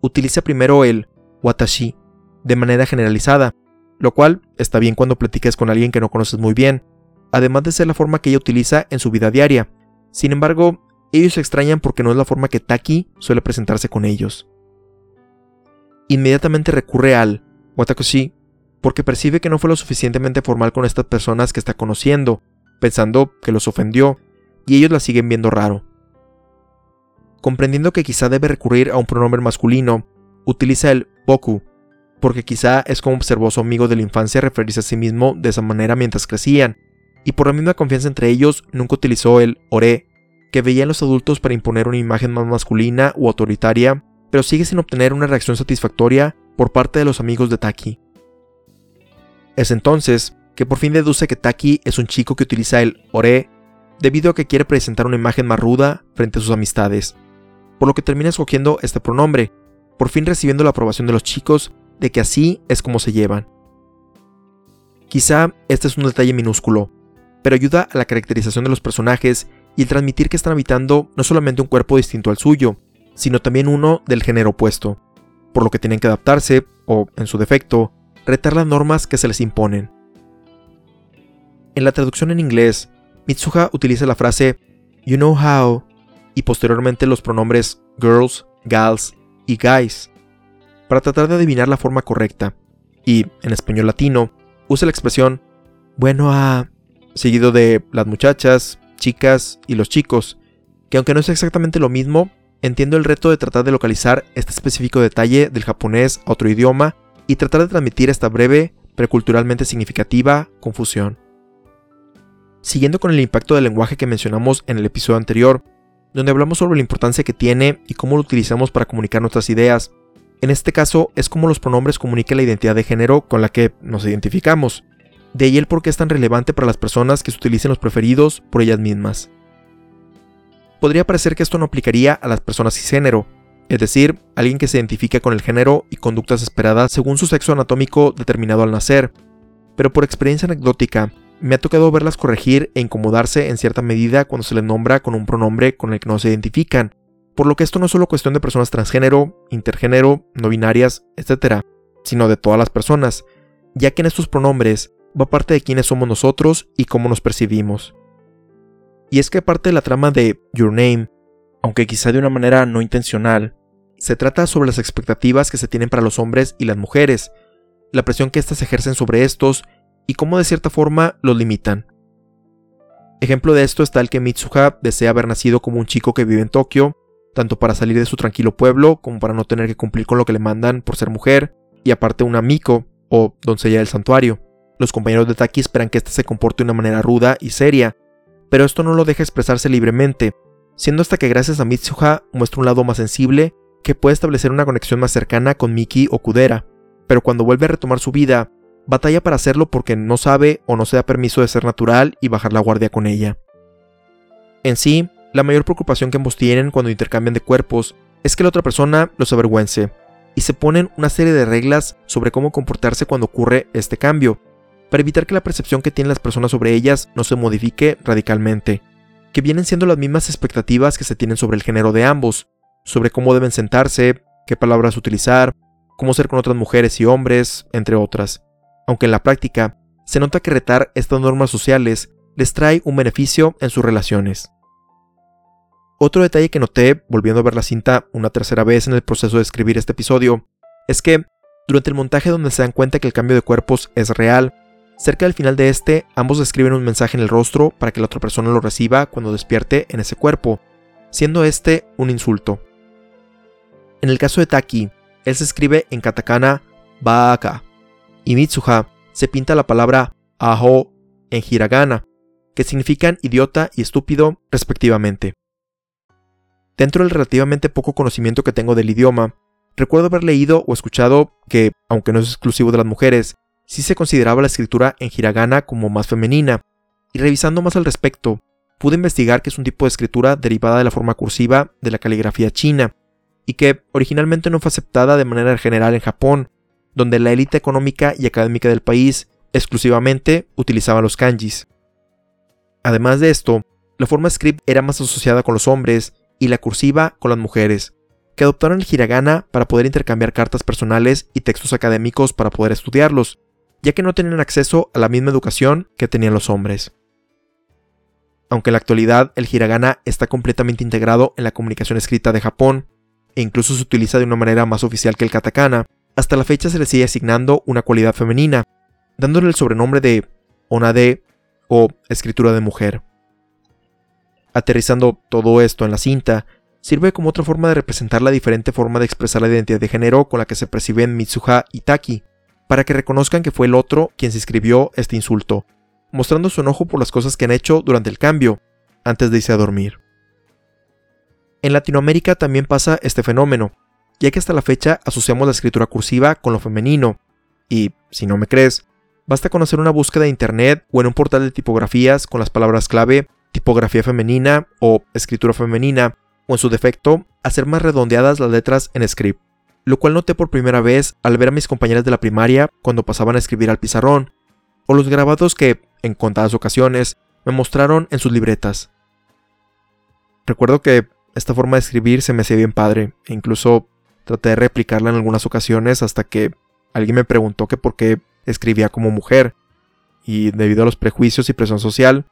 utiliza primero el watashi de manera generalizada, lo cual está bien cuando platiques con alguien que no conoces muy bien, además de ser la forma que ella utiliza en su vida diaria, sin embargo, ellos se extrañan porque no es la forma que Taki suele presentarse con ellos. Inmediatamente recurre al Watakushi porque percibe que no fue lo suficientemente formal con estas personas que está conociendo, pensando que los ofendió, y ellos la siguen viendo raro. Comprendiendo que quizá debe recurrir a un pronombre masculino, utiliza el boku, porque quizá es como observó su amigo de la infancia referirse a sí mismo de esa manera mientras crecían, y por la misma confianza entre ellos nunca utilizó el ore, que veía en los adultos para imponer una imagen más masculina u autoritaria, pero sigue sin obtener una reacción satisfactoria por parte de los amigos de Taki. Es entonces que por fin deduce que Taki es un chico que utiliza el ore debido a que quiere presentar una imagen más ruda frente a sus amistades, por lo que termina escogiendo este pronombre, por fin recibiendo la aprobación de los chicos de que así es como se llevan. Quizá este es un detalle minúsculo, pero ayuda a la caracterización de los personajes y el transmitir que están habitando no solamente un cuerpo distinto al suyo, sino también uno del género opuesto, por lo que tienen que adaptarse, o, en su defecto, retar las normas que se les imponen. En la traducción en inglés, Mitsuha utiliza la frase You know how y posteriormente los pronombres girls, gals y guys para tratar de adivinar la forma correcta, y, en español latino, usa la expresión bueno a seguido de las muchachas, chicas y los chicos, que aunque no es exactamente lo mismo, entiendo el reto de tratar de localizar este específico detalle del japonés a otro idioma y tratar de transmitir esta breve, preculturalmente significativa confusión. Siguiendo con el impacto del lenguaje que mencionamos en el episodio anterior, donde hablamos sobre la importancia que tiene y cómo lo utilizamos para comunicar nuestras ideas, en este caso es cómo los pronombres comunican la identidad de género con la que nos identificamos. De ahí el por qué es tan relevante para las personas que se utilicen los preferidos por ellas mismas. Podría parecer que esto no aplicaría a las personas cisgénero, es decir, alguien que se identifica con el género y conductas esperadas según su sexo anatómico determinado al nacer, pero por experiencia anecdótica, me ha tocado verlas corregir e incomodarse en cierta medida cuando se les nombra con un pronombre con el que no se identifican, por lo que esto no es solo cuestión de personas transgénero, intergénero, no binarias, etc., sino de todas las personas, ya que en estos pronombres va parte de quiénes somos nosotros y cómo nos percibimos. Y es que parte de la trama de Your Name, aunque quizá de una manera no intencional, se trata sobre las expectativas que se tienen para los hombres y las mujeres, la presión que éstas ejercen sobre estos y cómo de cierta forma los limitan. Ejemplo de esto está el que Mitsuha desea haber nacido como un chico que vive en Tokio, tanto para salir de su tranquilo pueblo como para no tener que cumplir con lo que le mandan por ser mujer, y aparte una Miko, o doncella del santuario. Los compañeros de Taki esperan que ésta se comporte de una manera ruda y seria, pero esto no lo deja expresarse libremente, siendo hasta que gracias a Mitsuha muestra un lado más sensible que puede establecer una conexión más cercana con Miki o Kudera, pero cuando vuelve a retomar su vida, batalla para hacerlo porque no sabe o no se da permiso de ser natural y bajar la guardia con ella. En sí, la mayor preocupación que ambos tienen cuando intercambian de cuerpos es que la otra persona los avergüence, y se ponen una serie de reglas sobre cómo comportarse cuando ocurre este cambio, para evitar que la percepción que tienen las personas sobre ellas no se modifique radicalmente, que vienen siendo las mismas expectativas que se tienen sobre el género de ambos, sobre cómo deben sentarse, qué palabras utilizar, cómo ser con otras mujeres y hombres, entre otras. Aunque en la práctica se nota que retar estas normas sociales les trae un beneficio en sus relaciones. Otro detalle que noté, volviendo a ver la cinta una tercera vez en el proceso de escribir este episodio, es que, durante el montaje donde se dan cuenta que el cambio de cuerpos es real, cerca del final de este, ambos escriben un mensaje en el rostro para que la otra persona lo reciba cuando despierte en ese cuerpo, siendo este un insulto. En el caso de Taki, él se escribe en katakana Baaka, y Mitsuha se pinta la palabra Aho en hiragana, que significan idiota y estúpido respectivamente. Dentro del relativamente poco conocimiento que tengo del idioma, recuerdo haber leído o escuchado que, aunque no es exclusivo de las mujeres, sí se consideraba la escritura en hiragana como más femenina, y revisando más al respecto, pude investigar que es un tipo de escritura derivada de la forma cursiva de la caligrafía china, y que originalmente no fue aceptada de manera general en Japón, donde la élite económica y académica del país exclusivamente utilizaba los kanjis. Además de esto, la forma script era más asociada con los hombres y la cursiva con las mujeres, que adoptaron el hiragana para poder intercambiar cartas personales y textos académicos para poder estudiarlos, ya que no tenían acceso a la misma educación que tenían los hombres. Aunque en la actualidad el hiragana está completamente integrado en la comunicación escrita de Japón, e incluso se utiliza de una manera más oficial que el katakana, hasta la fecha se le sigue asignando una cualidad femenina, dándole el sobrenombre de onade o escritura de mujer. Aterrizando todo esto en la cinta, sirve como otra forma de representar la diferente forma de expresar la identidad de género con la que se perciben Mitsuha y Taki, para que reconozcan que fue el otro quien se escribió este insulto, mostrando su enojo por las cosas que han hecho durante el cambio, antes de irse a dormir. En Latinoamérica también pasa este fenómeno, ya que hasta la fecha asociamos la escritura cursiva con lo femenino, y, si no me crees, basta con hacer una búsqueda de internet o en un portal de tipografías con las palabras clave tipografía femenina o escritura femenina, o en su defecto, hacer más redondeadas las letras en script, lo cual noté por primera vez al ver a mis compañeras de la primaria cuando pasaban a escribir al pizarrón, o los grabados que, en contadas ocasiones, me mostraron en sus libretas. Recuerdo que esta forma de escribir se me hacía bien padre, e incluso traté de replicarla en algunas ocasiones hasta que alguien me preguntó que por qué escribía como mujer, y debido a los prejuicios y presión social,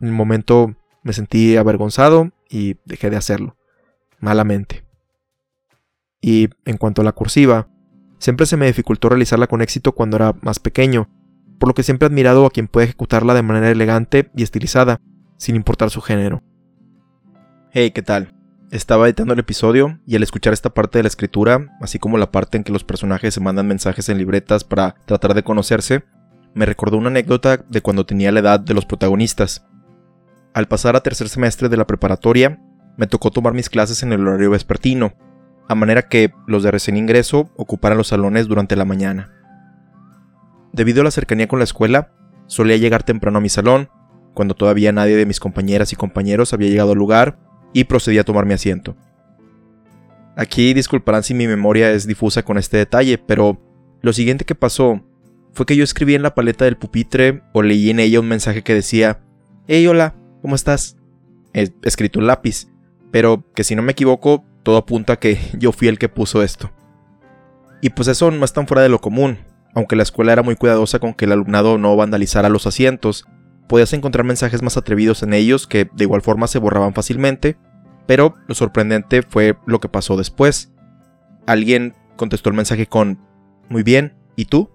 en el momento me sentí avergonzado y dejé de hacerlo, malamente. Y en cuanto a la cursiva, siempre se me dificultó realizarla con éxito cuando era más pequeño, por lo que siempre he admirado a quien puede ejecutarla de manera elegante y estilizada, sin importar su género. Hey, ¿qué tal? Estaba editando el episodio y al escuchar esta parte de la escritura, así como la parte en que los personajes se mandan mensajes en libretas para tratar de conocerse, me recordó una anécdota de cuando tenía la edad de los protagonistas. Al pasar a tercer semestre de la preparatoria, me tocó tomar mis clases en el horario vespertino, a manera que los de recién ingreso ocuparan los salones durante la mañana. Debido a la cercanía con la escuela, solía llegar temprano a mi salón, cuando todavía nadie de mis compañeras y compañeros había llegado al lugar, y procedí a tomar mi asiento. Aquí disculparán si mi memoria es difusa con este detalle, pero lo siguiente que pasó fue que yo escribí en la paleta del pupitre o leí en ella un mensaje que decía, Hey hola, ¿cómo estás? escrito en lápiz, pero que si no me equivoco, todo apunta a que yo fui el que puso esto. Y pues eso no es tan fuera de lo común, aunque la escuela era muy cuidadosa con que el alumnado no vandalizara los asientos, podías encontrar mensajes más atrevidos en ellos que de igual forma se borraban fácilmente, pero lo sorprendente fue lo que pasó después. Alguien contestó el mensaje con, Muy bien, ¿y tú?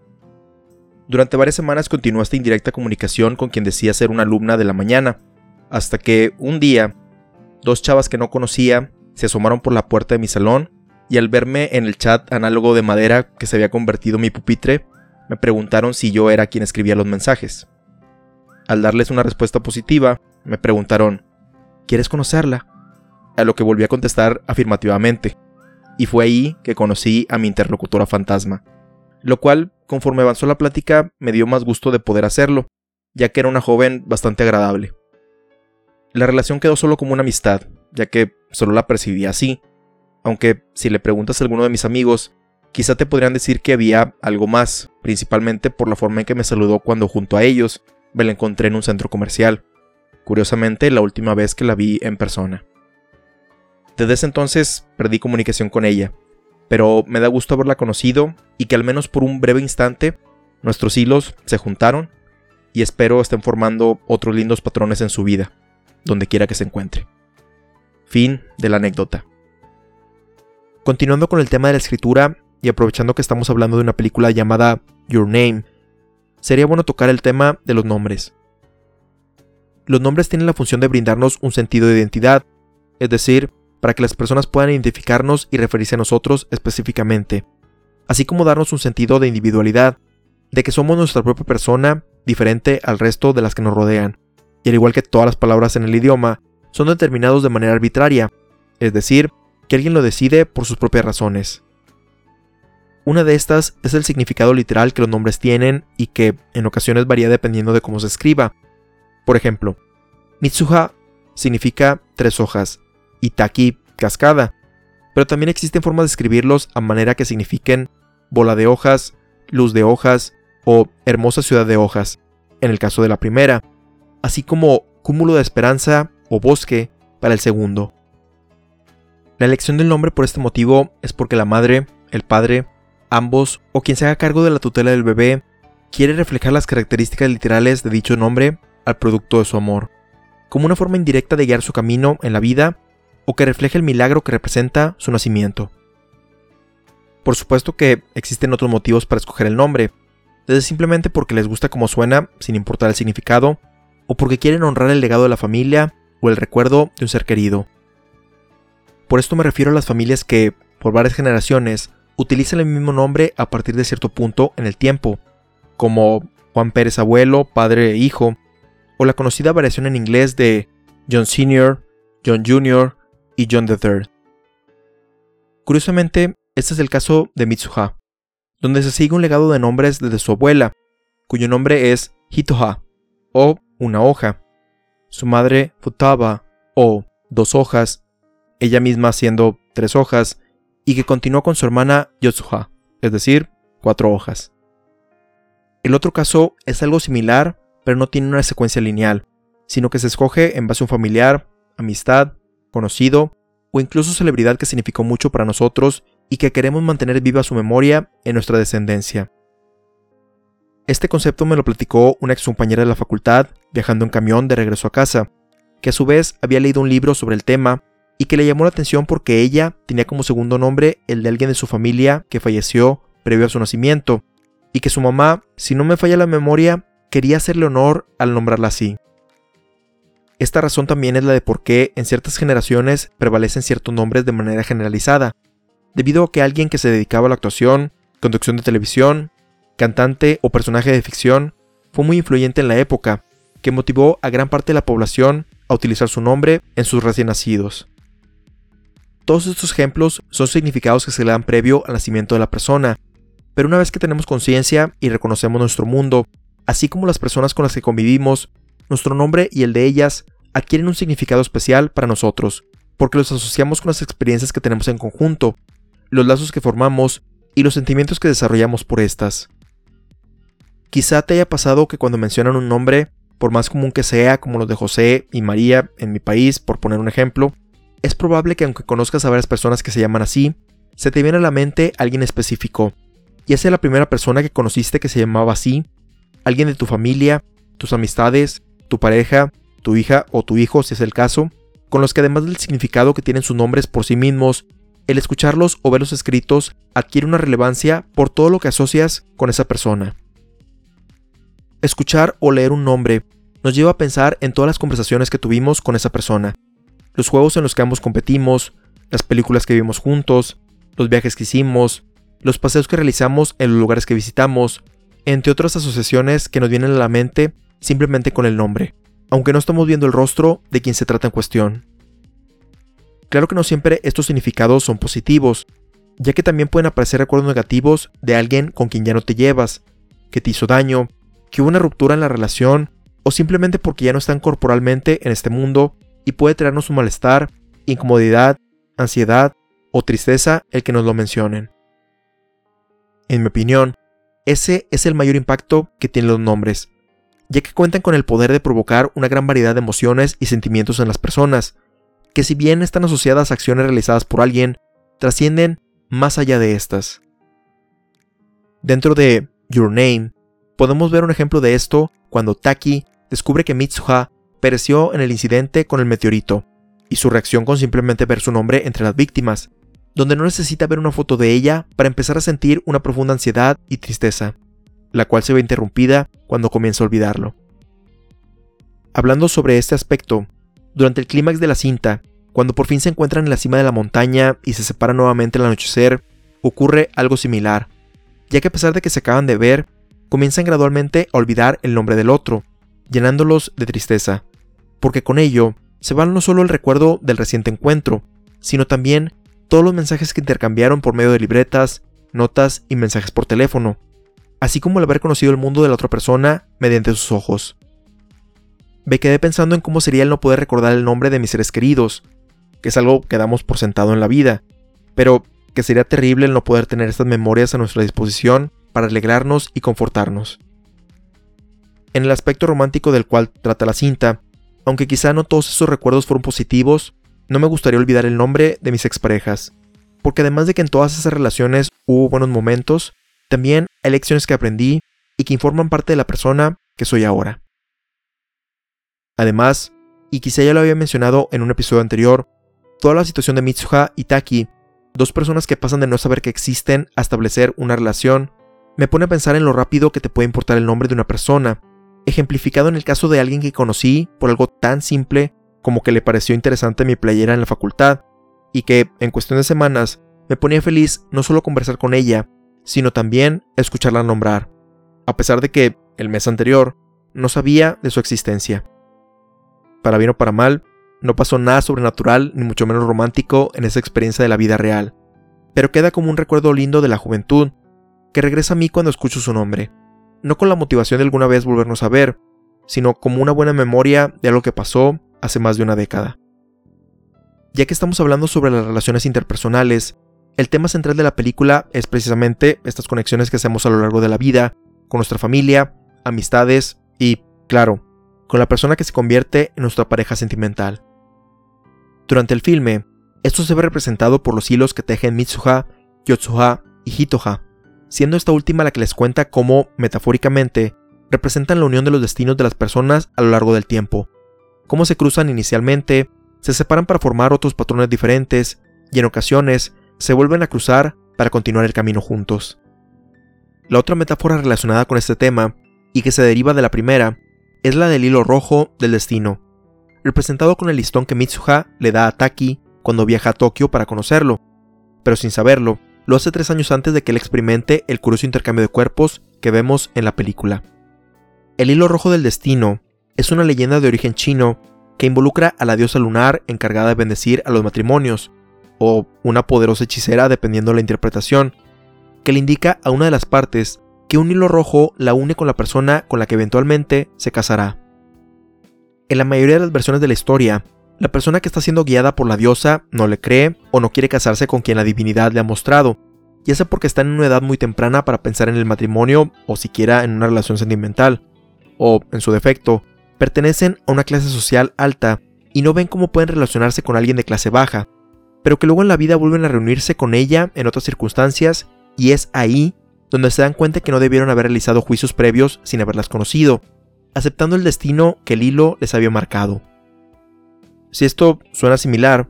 Durante varias semanas continuó esta indirecta comunicación con quien decía ser una alumna de la mañana, hasta que un día Dos chavas que no conocía se asomaron por la puerta de mi salón y al verme en el chat análogo de madera que se había convertido en mi pupitre, me preguntaron si yo era quien escribía los mensajes. Al darles una respuesta positiva, me preguntaron, ¿quieres conocerla? A lo que volví a contestar afirmativamente, y fue ahí que conocí a mi interlocutora fantasma, lo cual, conforme avanzó la plática, me dio más gusto de poder hacerlo, ya que era una joven bastante agradable. La relación quedó solo como una amistad, ya que solo la percibí así. Aunque si le preguntas a alguno de mis amigos, quizá te podrían decir que había algo más, principalmente por la forma en que me saludó cuando junto a ellos me la encontré en un centro comercial. Curiosamente, la última vez que la vi en persona. Desde ese entonces perdí comunicación con ella, pero me da gusto haberla conocido y que al menos por un breve instante nuestros hilos se juntaron y espero estén formando otros lindos patrones en su vida donde quiera que se encuentre. Fin de la anécdota. Continuando con el tema de la escritura y aprovechando que estamos hablando de una película llamada Your Name, sería bueno tocar el tema de los nombres. Los nombres tienen la función de brindarnos un sentido de identidad, es decir, para que las personas puedan identificarnos y referirse a nosotros específicamente, así como darnos un sentido de individualidad, de que somos nuestra propia persona diferente al resto de las que nos rodean y al igual que todas las palabras en el idioma, son determinados de manera arbitraria, es decir, que alguien lo decide por sus propias razones. Una de estas es el significado literal que los nombres tienen y que en ocasiones varía dependiendo de cómo se escriba. Por ejemplo, Mitsuha significa tres hojas y Taki cascada, pero también existen formas de escribirlos a manera que signifiquen bola de hojas, luz de hojas o hermosa ciudad de hojas, en el caso de la primera, así como cúmulo de esperanza o bosque para el segundo. La elección del nombre por este motivo es porque la madre, el padre, ambos o quien se haga cargo de la tutela del bebé quiere reflejar las características literales de dicho nombre al producto de su amor, como una forma indirecta de guiar su camino en la vida o que refleje el milagro que representa su nacimiento. Por supuesto que existen otros motivos para escoger el nombre, desde simplemente porque les gusta como suena, sin importar el significado, o porque quieren honrar el legado de la familia o el recuerdo de un ser querido. Por esto me refiero a las familias que, por varias generaciones, utilizan el mismo nombre a partir de cierto punto en el tiempo, como Juan Pérez abuelo, padre e hijo, o la conocida variación en inglés de John Sr., John Jr. y John III. Curiosamente, este es el caso de Mitsuha, donde se sigue un legado de nombres desde su abuela, cuyo nombre es Hitoha, o una hoja, su madre Futaba o dos hojas, ella misma haciendo tres hojas, y que continuó con su hermana Yotsuha, es decir, cuatro hojas. El otro caso es algo similar, pero no tiene una secuencia lineal, sino que se escoge en base a un familiar, amistad, conocido o incluso celebridad que significó mucho para nosotros y que queremos mantener viva su memoria en nuestra descendencia. Este concepto me lo platicó una ex compañera de la facultad, viajando en camión de regreso a casa, que a su vez había leído un libro sobre el tema y que le llamó la atención porque ella tenía como segundo nombre el de alguien de su familia que falleció previo a su nacimiento, y que su mamá, si no me falla la memoria, quería hacerle honor al nombrarla así. Esta razón también es la de por qué en ciertas generaciones prevalecen ciertos nombres de manera generalizada, debido a que alguien que se dedicaba a la actuación, conducción de televisión, cantante o personaje de ficción fue muy influyente en la época, que motivó a gran parte de la población a utilizar su nombre en sus recién nacidos. Todos estos ejemplos son significados que se le dan previo al nacimiento de la persona, pero una vez que tenemos conciencia y reconocemos nuestro mundo, así como las personas con las que convivimos, nuestro nombre y el de ellas adquieren un significado especial para nosotros, porque los asociamos con las experiencias que tenemos en conjunto, los lazos que formamos y los sentimientos que desarrollamos por estas. Quizá te haya pasado que cuando mencionan un nombre, por más común que sea, como los de José y María en mi país, por poner un ejemplo, es probable que aunque conozcas a varias personas que se llaman así, se te viene a la mente alguien específico, ya sea la primera persona que conociste que se llamaba así, alguien de tu familia, tus amistades, tu pareja, tu hija o tu hijo, si es el caso, con los que además del significado que tienen sus nombres por sí mismos, el escucharlos o verlos escritos adquiere una relevancia por todo lo que asocias con esa persona. Escuchar o leer un nombre nos lleva a pensar en todas las conversaciones que tuvimos con esa persona, los juegos en los que ambos competimos, las películas que vimos juntos, los viajes que hicimos, los paseos que realizamos en los lugares que visitamos, entre otras asociaciones que nos vienen a la mente simplemente con el nombre, aunque no estamos viendo el rostro de quien se trata en cuestión. Claro que no siempre estos significados son positivos, ya que también pueden aparecer recuerdos negativos de alguien con quien ya no te llevas, que te hizo daño, que hubo una ruptura en la relación, o simplemente porque ya no están corporalmente en este mundo y puede traernos un malestar, incomodidad, ansiedad o tristeza el que nos lo mencionen. En mi opinión, ese es el mayor impacto que tienen los nombres, ya que cuentan con el poder de provocar una gran variedad de emociones y sentimientos en las personas, que si bien están asociadas a acciones realizadas por alguien, trascienden más allá de estas. Dentro de Your Name, podemos ver un ejemplo de esto cuando Taki descubre que Mitsuha pereció en el incidente con el meteorito, y su reacción con simplemente ver su nombre entre las víctimas, donde no necesita ver una foto de ella para empezar a sentir una profunda ansiedad y tristeza, la cual se ve interrumpida cuando comienza a olvidarlo. Hablando sobre este aspecto, durante el clímax de la cinta, cuando por fin se encuentran en la cima de la montaña y se separan nuevamente al anochecer, ocurre algo similar, ya que a pesar de que se acaban de ver, comienzan gradualmente a olvidar el nombre del otro, llenándolos de tristeza, porque con ello se va no solo el recuerdo del reciente encuentro, sino también todos los mensajes que intercambiaron por medio de libretas, notas y mensajes por teléfono, así como el haber conocido el mundo de la otra persona mediante sus ojos. Me quedé pensando en cómo sería el no poder recordar el nombre de mis seres queridos, que es algo que damos por sentado en la vida, pero que sería terrible el no poder tener estas memorias a nuestra disposición para alegrarnos y confortarnos. En el aspecto romántico del cual trata la cinta, aunque quizá no todos esos recuerdos fueron positivos, no me gustaría olvidar el nombre de mis exparejas, porque además de que en todas esas relaciones hubo buenos momentos, también hay lecciones que aprendí y que informan parte de la persona que soy ahora. Además, y quizá ya lo había mencionado en un episodio anterior, toda la situación de Mitsuha y Taki, dos personas que pasan de no saber que existen a establecer una relación, me pone a pensar en lo rápido que te puede importar el nombre de una persona, ejemplificado en el caso de alguien que conocí por algo tan simple como que le pareció interesante mi playera en la facultad, y que, en cuestión de semanas, me ponía feliz no solo conversar con ella, sino también escucharla nombrar, a pesar de que, el mes anterior, no sabía de su existencia. Para bien o para mal, no pasó nada sobrenatural ni mucho menos romántico en esa experiencia de la vida real, pero queda como un recuerdo lindo de la juventud que regresa a mí cuando escucho su nombre, no con la motivación de alguna vez volvernos a ver, sino como una buena memoria de algo que pasó hace más de una década. Ya que estamos hablando sobre las relaciones interpersonales, el tema central de la película es precisamente estas conexiones que hacemos a lo largo de la vida, con nuestra familia, amistades y, claro, con la persona que se convierte en nuestra pareja sentimental. Durante el filme, esto se ve representado por los hilos que tejen Mitsuha, Yotsuha y Hitoha, siendo esta última la que les cuenta cómo, metafóricamente, representan la unión de los destinos de las personas a lo largo del tiempo, cómo se cruzan inicialmente, se separan para formar otros patrones diferentes, y en ocasiones se vuelven a cruzar para continuar el camino juntos. La otra metáfora relacionada con este tema, y que se deriva de la primera, es la del hilo rojo del destino, representado con el listón que Mitsuha le da a Taki cuando viaja a Tokio para conocerlo, pero sin saberlo, lo hace tres años antes de que él experimente el curioso intercambio de cuerpos que vemos en la película. El hilo rojo del destino es una leyenda de origen chino que involucra a la diosa lunar encargada de bendecir a los matrimonios, o una poderosa hechicera dependiendo de la interpretación, que le indica a una de las partes que un hilo rojo la une con la persona con la que eventualmente se casará. En la mayoría de las versiones de la historia, la persona que está siendo guiada por la diosa no le cree o no quiere casarse con quien la divinidad le ha mostrado, ya sea porque está en una edad muy temprana para pensar en el matrimonio o siquiera en una relación sentimental, o, en su defecto, pertenecen a una clase social alta y no ven cómo pueden relacionarse con alguien de clase baja, pero que luego en la vida vuelven a reunirse con ella en otras circunstancias y es ahí donde se dan cuenta que no debieron haber realizado juicios previos sin haberlas conocido, aceptando el destino que el hilo les había marcado. Si esto suena similar,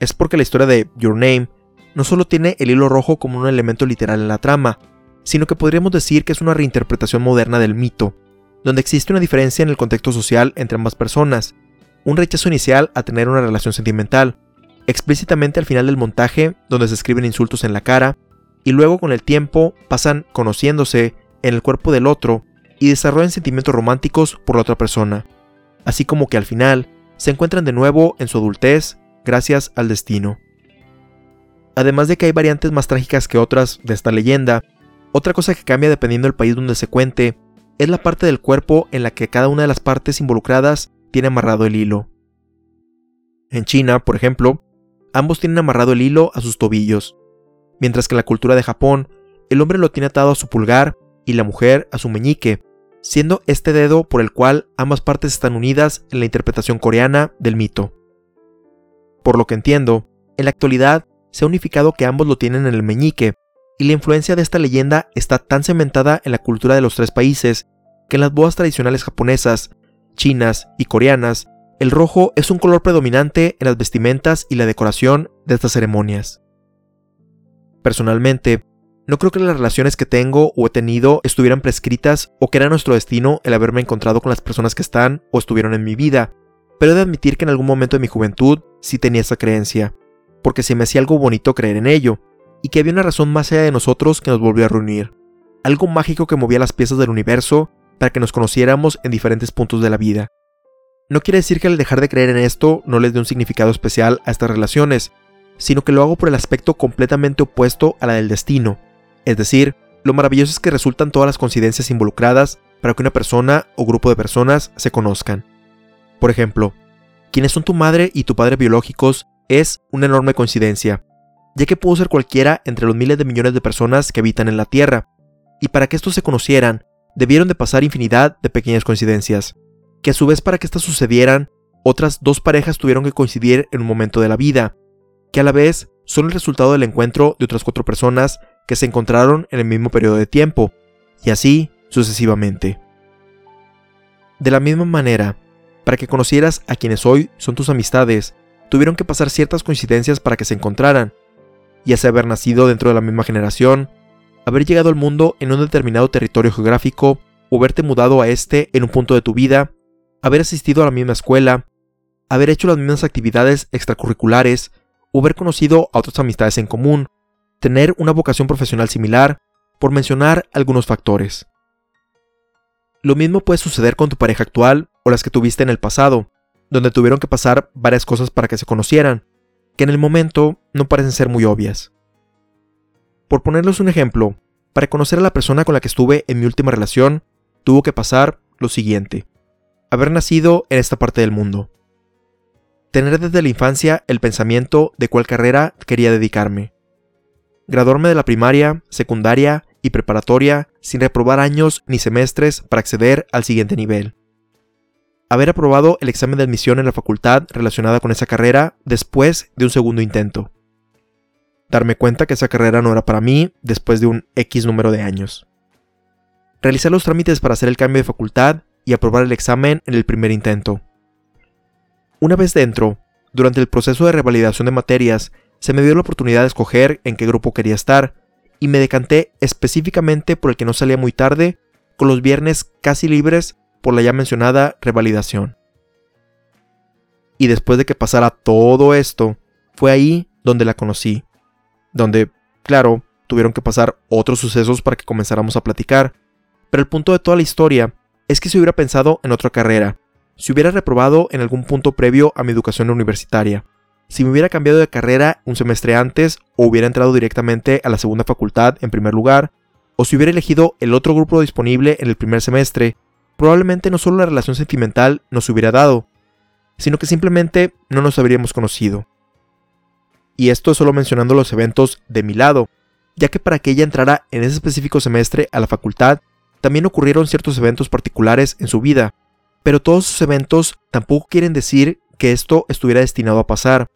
es porque la historia de Your Name no solo tiene el hilo rojo como un elemento literal en la trama, sino que podríamos decir que es una reinterpretación moderna del mito, donde existe una diferencia en el contexto social entre ambas personas, un rechazo inicial a tener una relación sentimental, explícitamente al final del montaje, donde se escriben insultos en la cara, y luego con el tiempo pasan conociéndose en el cuerpo del otro y desarrollan sentimientos románticos por la otra persona, así como que al final se encuentran de nuevo en su adultez gracias al destino. Además de que hay variantes más trágicas que otras de esta leyenda, otra cosa que cambia dependiendo del país donde se cuente es la parte del cuerpo en la que cada una de las partes involucradas tiene amarrado el hilo. En China, por ejemplo, ambos tienen amarrado el hilo a sus tobillos, mientras que en la cultura de Japón, el hombre lo tiene atado a su pulgar y la mujer a su meñique, siendo este dedo por el cual ambas partes están unidas en la interpretación coreana del mito. Por lo que entiendo, en la actualidad se ha unificado que ambos lo tienen en el meñique, y la influencia de esta leyenda está tan cementada en la cultura de los tres países que en las bodas tradicionales japonesas, chinas y coreanas, el rojo es un color predominante en las vestimentas y la decoración de estas ceremonias. Personalmente, no creo que las relaciones que tengo o he tenido estuvieran prescritas o que era nuestro destino el haberme encontrado con las personas que están o estuvieron en mi vida, pero he de admitir que en algún momento de mi juventud sí tenía esa creencia, porque se me hacía algo bonito creer en ello, y que había una razón más allá de nosotros que nos volvió a reunir, algo mágico que movía las piezas del universo para que nos conociéramos en diferentes puntos de la vida. No quiere decir que al dejar de creer en esto no les dé un significado especial a estas relaciones, sino que lo hago por el aspecto completamente opuesto a la del destino, es decir, lo maravilloso es que resultan todas las coincidencias involucradas para que una persona o grupo de personas se conozcan. Por ejemplo, quienes son tu madre y tu padre biológicos es una enorme coincidencia, ya que pudo ser cualquiera entre los miles de millones de personas que habitan en la Tierra, y para que estos se conocieran, debieron de pasar infinidad de pequeñas coincidencias, que a su vez para que estas sucedieran, otras dos parejas tuvieron que coincidir en un momento de la vida, que a la vez son el resultado del encuentro de otras cuatro personas que se encontraron en el mismo periodo de tiempo, y así sucesivamente. De la misma manera, para que conocieras a quienes hoy son tus amistades, tuvieron que pasar ciertas coincidencias para que se encontraran, ya sea haber nacido dentro de la misma generación, haber llegado al mundo en un determinado territorio geográfico o haberte mudado a este en un punto de tu vida, haber asistido a la misma escuela, haber hecho las mismas actividades extracurriculares, o haber conocido a otras amistades en común, tener una vocación profesional similar, por mencionar algunos factores. Lo mismo puede suceder con tu pareja actual o las que tuviste en el pasado, donde tuvieron que pasar varias cosas para que se conocieran, que en el momento no parecen ser muy obvias. Por ponerles un ejemplo, para conocer a la persona con la que estuve en mi última relación, tuvo que pasar lo siguiente. Haber nacido en esta parte del mundo. Tener desde la infancia el pensamiento de cuál carrera quería dedicarme graduarme de la primaria, secundaria y preparatoria sin reprobar años ni semestres para acceder al siguiente nivel. Haber aprobado el examen de admisión en la facultad relacionada con esa carrera después de un segundo intento. Darme cuenta que esa carrera no era para mí después de un X número de años. Realizar los trámites para hacer el cambio de facultad y aprobar el examen en el primer intento. Una vez dentro, durante el proceso de revalidación de materias, se me dio la oportunidad de escoger en qué grupo quería estar, y me decanté específicamente por el que no salía muy tarde, con los viernes casi libres por la ya mencionada revalidación. Y después de que pasara todo esto, fue ahí donde la conocí, donde, claro, tuvieron que pasar otros sucesos para que comenzáramos a platicar, pero el punto de toda la historia es que si hubiera pensado en otra carrera, si hubiera reprobado en algún punto previo a mi educación universitaria, si me hubiera cambiado de carrera un semestre antes o hubiera entrado directamente a la segunda facultad en primer lugar, o si hubiera elegido el otro grupo disponible en el primer semestre, probablemente no solo la relación sentimental nos hubiera dado, sino que simplemente no nos habríamos conocido. Y esto solo mencionando los eventos de mi lado, ya que para que ella entrara en ese específico semestre a la facultad, también ocurrieron ciertos eventos particulares en su vida, pero todos esos eventos tampoco quieren decir que esto estuviera destinado a pasar,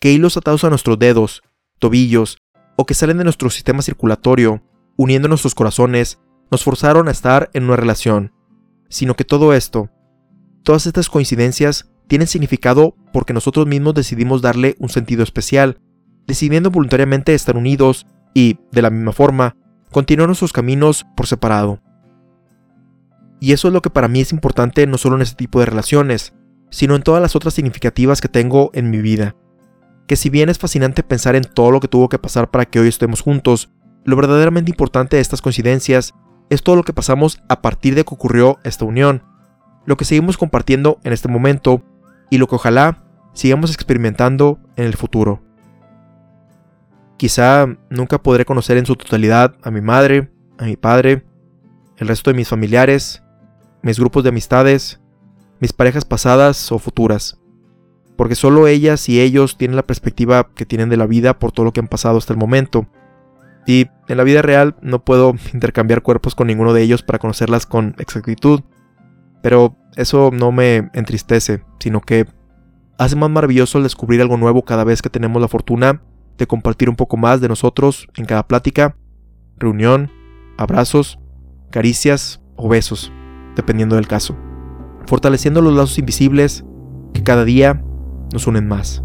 que hilos atados a nuestros dedos, tobillos, o que salen de nuestro sistema circulatorio, uniendo nuestros corazones, nos forzaron a estar en una relación, sino que todo esto, todas estas coincidencias tienen significado porque nosotros mismos decidimos darle un sentido especial, decidiendo voluntariamente estar unidos y, de la misma forma, continuar nuestros caminos por separado. Y eso es lo que para mí es importante no solo en este tipo de relaciones, sino en todas las otras significativas que tengo en mi vida. Que si bien es fascinante pensar en todo lo que tuvo que pasar para que hoy estemos juntos, lo verdaderamente importante de estas coincidencias es todo lo que pasamos a partir de que ocurrió esta unión, lo que seguimos compartiendo en este momento y lo que ojalá sigamos experimentando en el futuro. Quizá nunca podré conocer en su totalidad a mi madre, a mi padre, el resto de mis familiares, mis grupos de amistades, mis parejas pasadas o futuras, porque solo ellas y ellos tienen la perspectiva que tienen de la vida por todo lo que han pasado hasta el momento. Y en la vida real no puedo intercambiar cuerpos con ninguno de ellos para conocerlas con exactitud. Pero eso no me entristece, sino que hace más maravilloso el descubrir algo nuevo cada vez que tenemos la fortuna de compartir un poco más de nosotros en cada plática, reunión, abrazos, caricias o besos, dependiendo del caso, fortaleciendo los lazos invisibles que cada día nos unen más.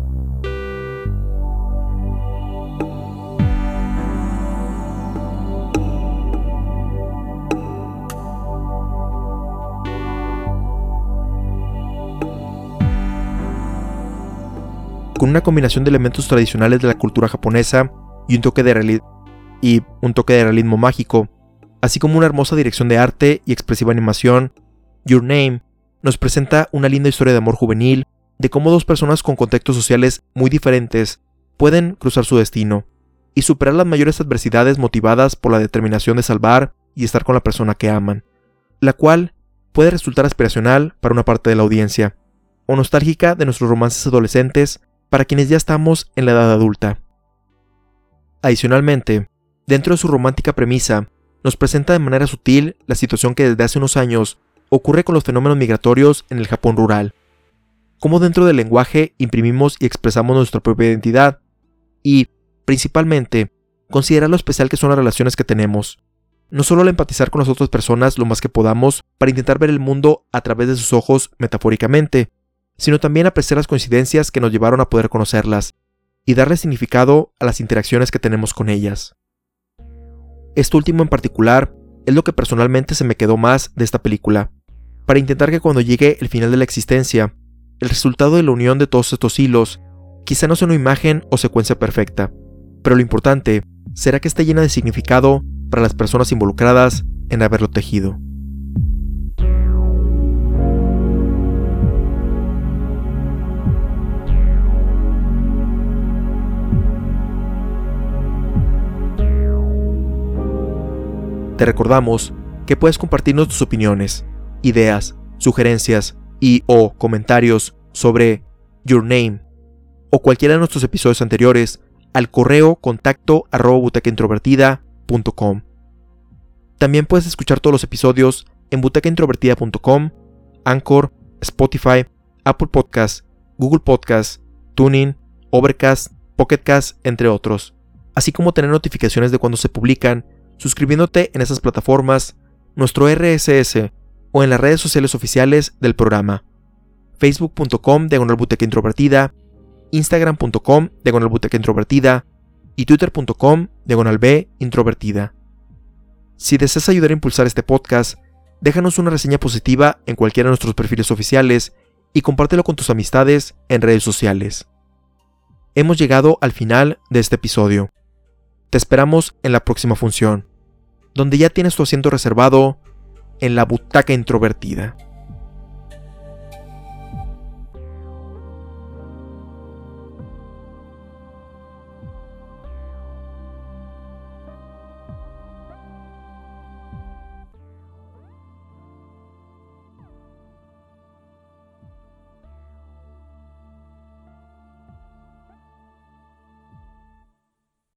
con una combinación de elementos tradicionales de la cultura japonesa y un toque de, y un toque de realismo mágico, así como una hermosa dirección de arte y expresiva animación, Your Name nos presenta una linda historia de amor juvenil, de cómo dos personas con contextos sociales muy diferentes pueden cruzar su destino y superar las mayores adversidades motivadas por la determinación de salvar y estar con la persona que aman, la cual puede resultar aspiracional para una parte de la audiencia, o nostálgica de nuestros romances adolescentes para quienes ya estamos en la edad adulta. Adicionalmente, dentro de su romántica premisa, nos presenta de manera sutil la situación que desde hace unos años ocurre con los fenómenos migratorios en el Japón rural. Cómo dentro del lenguaje imprimimos y expresamos nuestra propia identidad y, principalmente, considerar lo especial que son las relaciones que tenemos. No solo al empatizar con las otras personas lo más que podamos para intentar ver el mundo a través de sus ojos metafóricamente, sino también apreciar las coincidencias que nos llevaron a poder conocerlas y darle significado a las interacciones que tenemos con ellas. Esto último en particular es lo que personalmente se me quedó más de esta película, para intentar que cuando llegue el final de la existencia, el resultado de la unión de todos estos hilos quizá no sea una imagen o secuencia perfecta, pero lo importante será que esté llena de significado para las personas involucradas en haberlo tejido. Te recordamos que puedes compartirnos tus opiniones, ideas, sugerencias y o comentarios sobre Your Name o cualquiera de nuestros episodios anteriores al correo contacto arroba También puedes escuchar todos los episodios en butecaintrovertida.com, Anchor, Spotify, Apple Podcasts, Google Podcasts, Tuning, Overcast, Pocketcast, entre otros, así como tener notificaciones de cuando se publican suscribiéndote en esas plataformas, nuestro RSS o en las redes sociales oficiales del programa. Facebook.com diagonal introvertida, Instagram.com diagonal introvertida, y twitter.com diagonal B introvertida. Si deseas ayudar a impulsar este podcast, déjanos una reseña positiva en cualquiera de nuestros perfiles oficiales y compártelo con tus amistades en redes sociales. Hemos llegado al final de este episodio. Te esperamos en la próxima función, donde ya tienes tu asiento reservado en la butaca introvertida.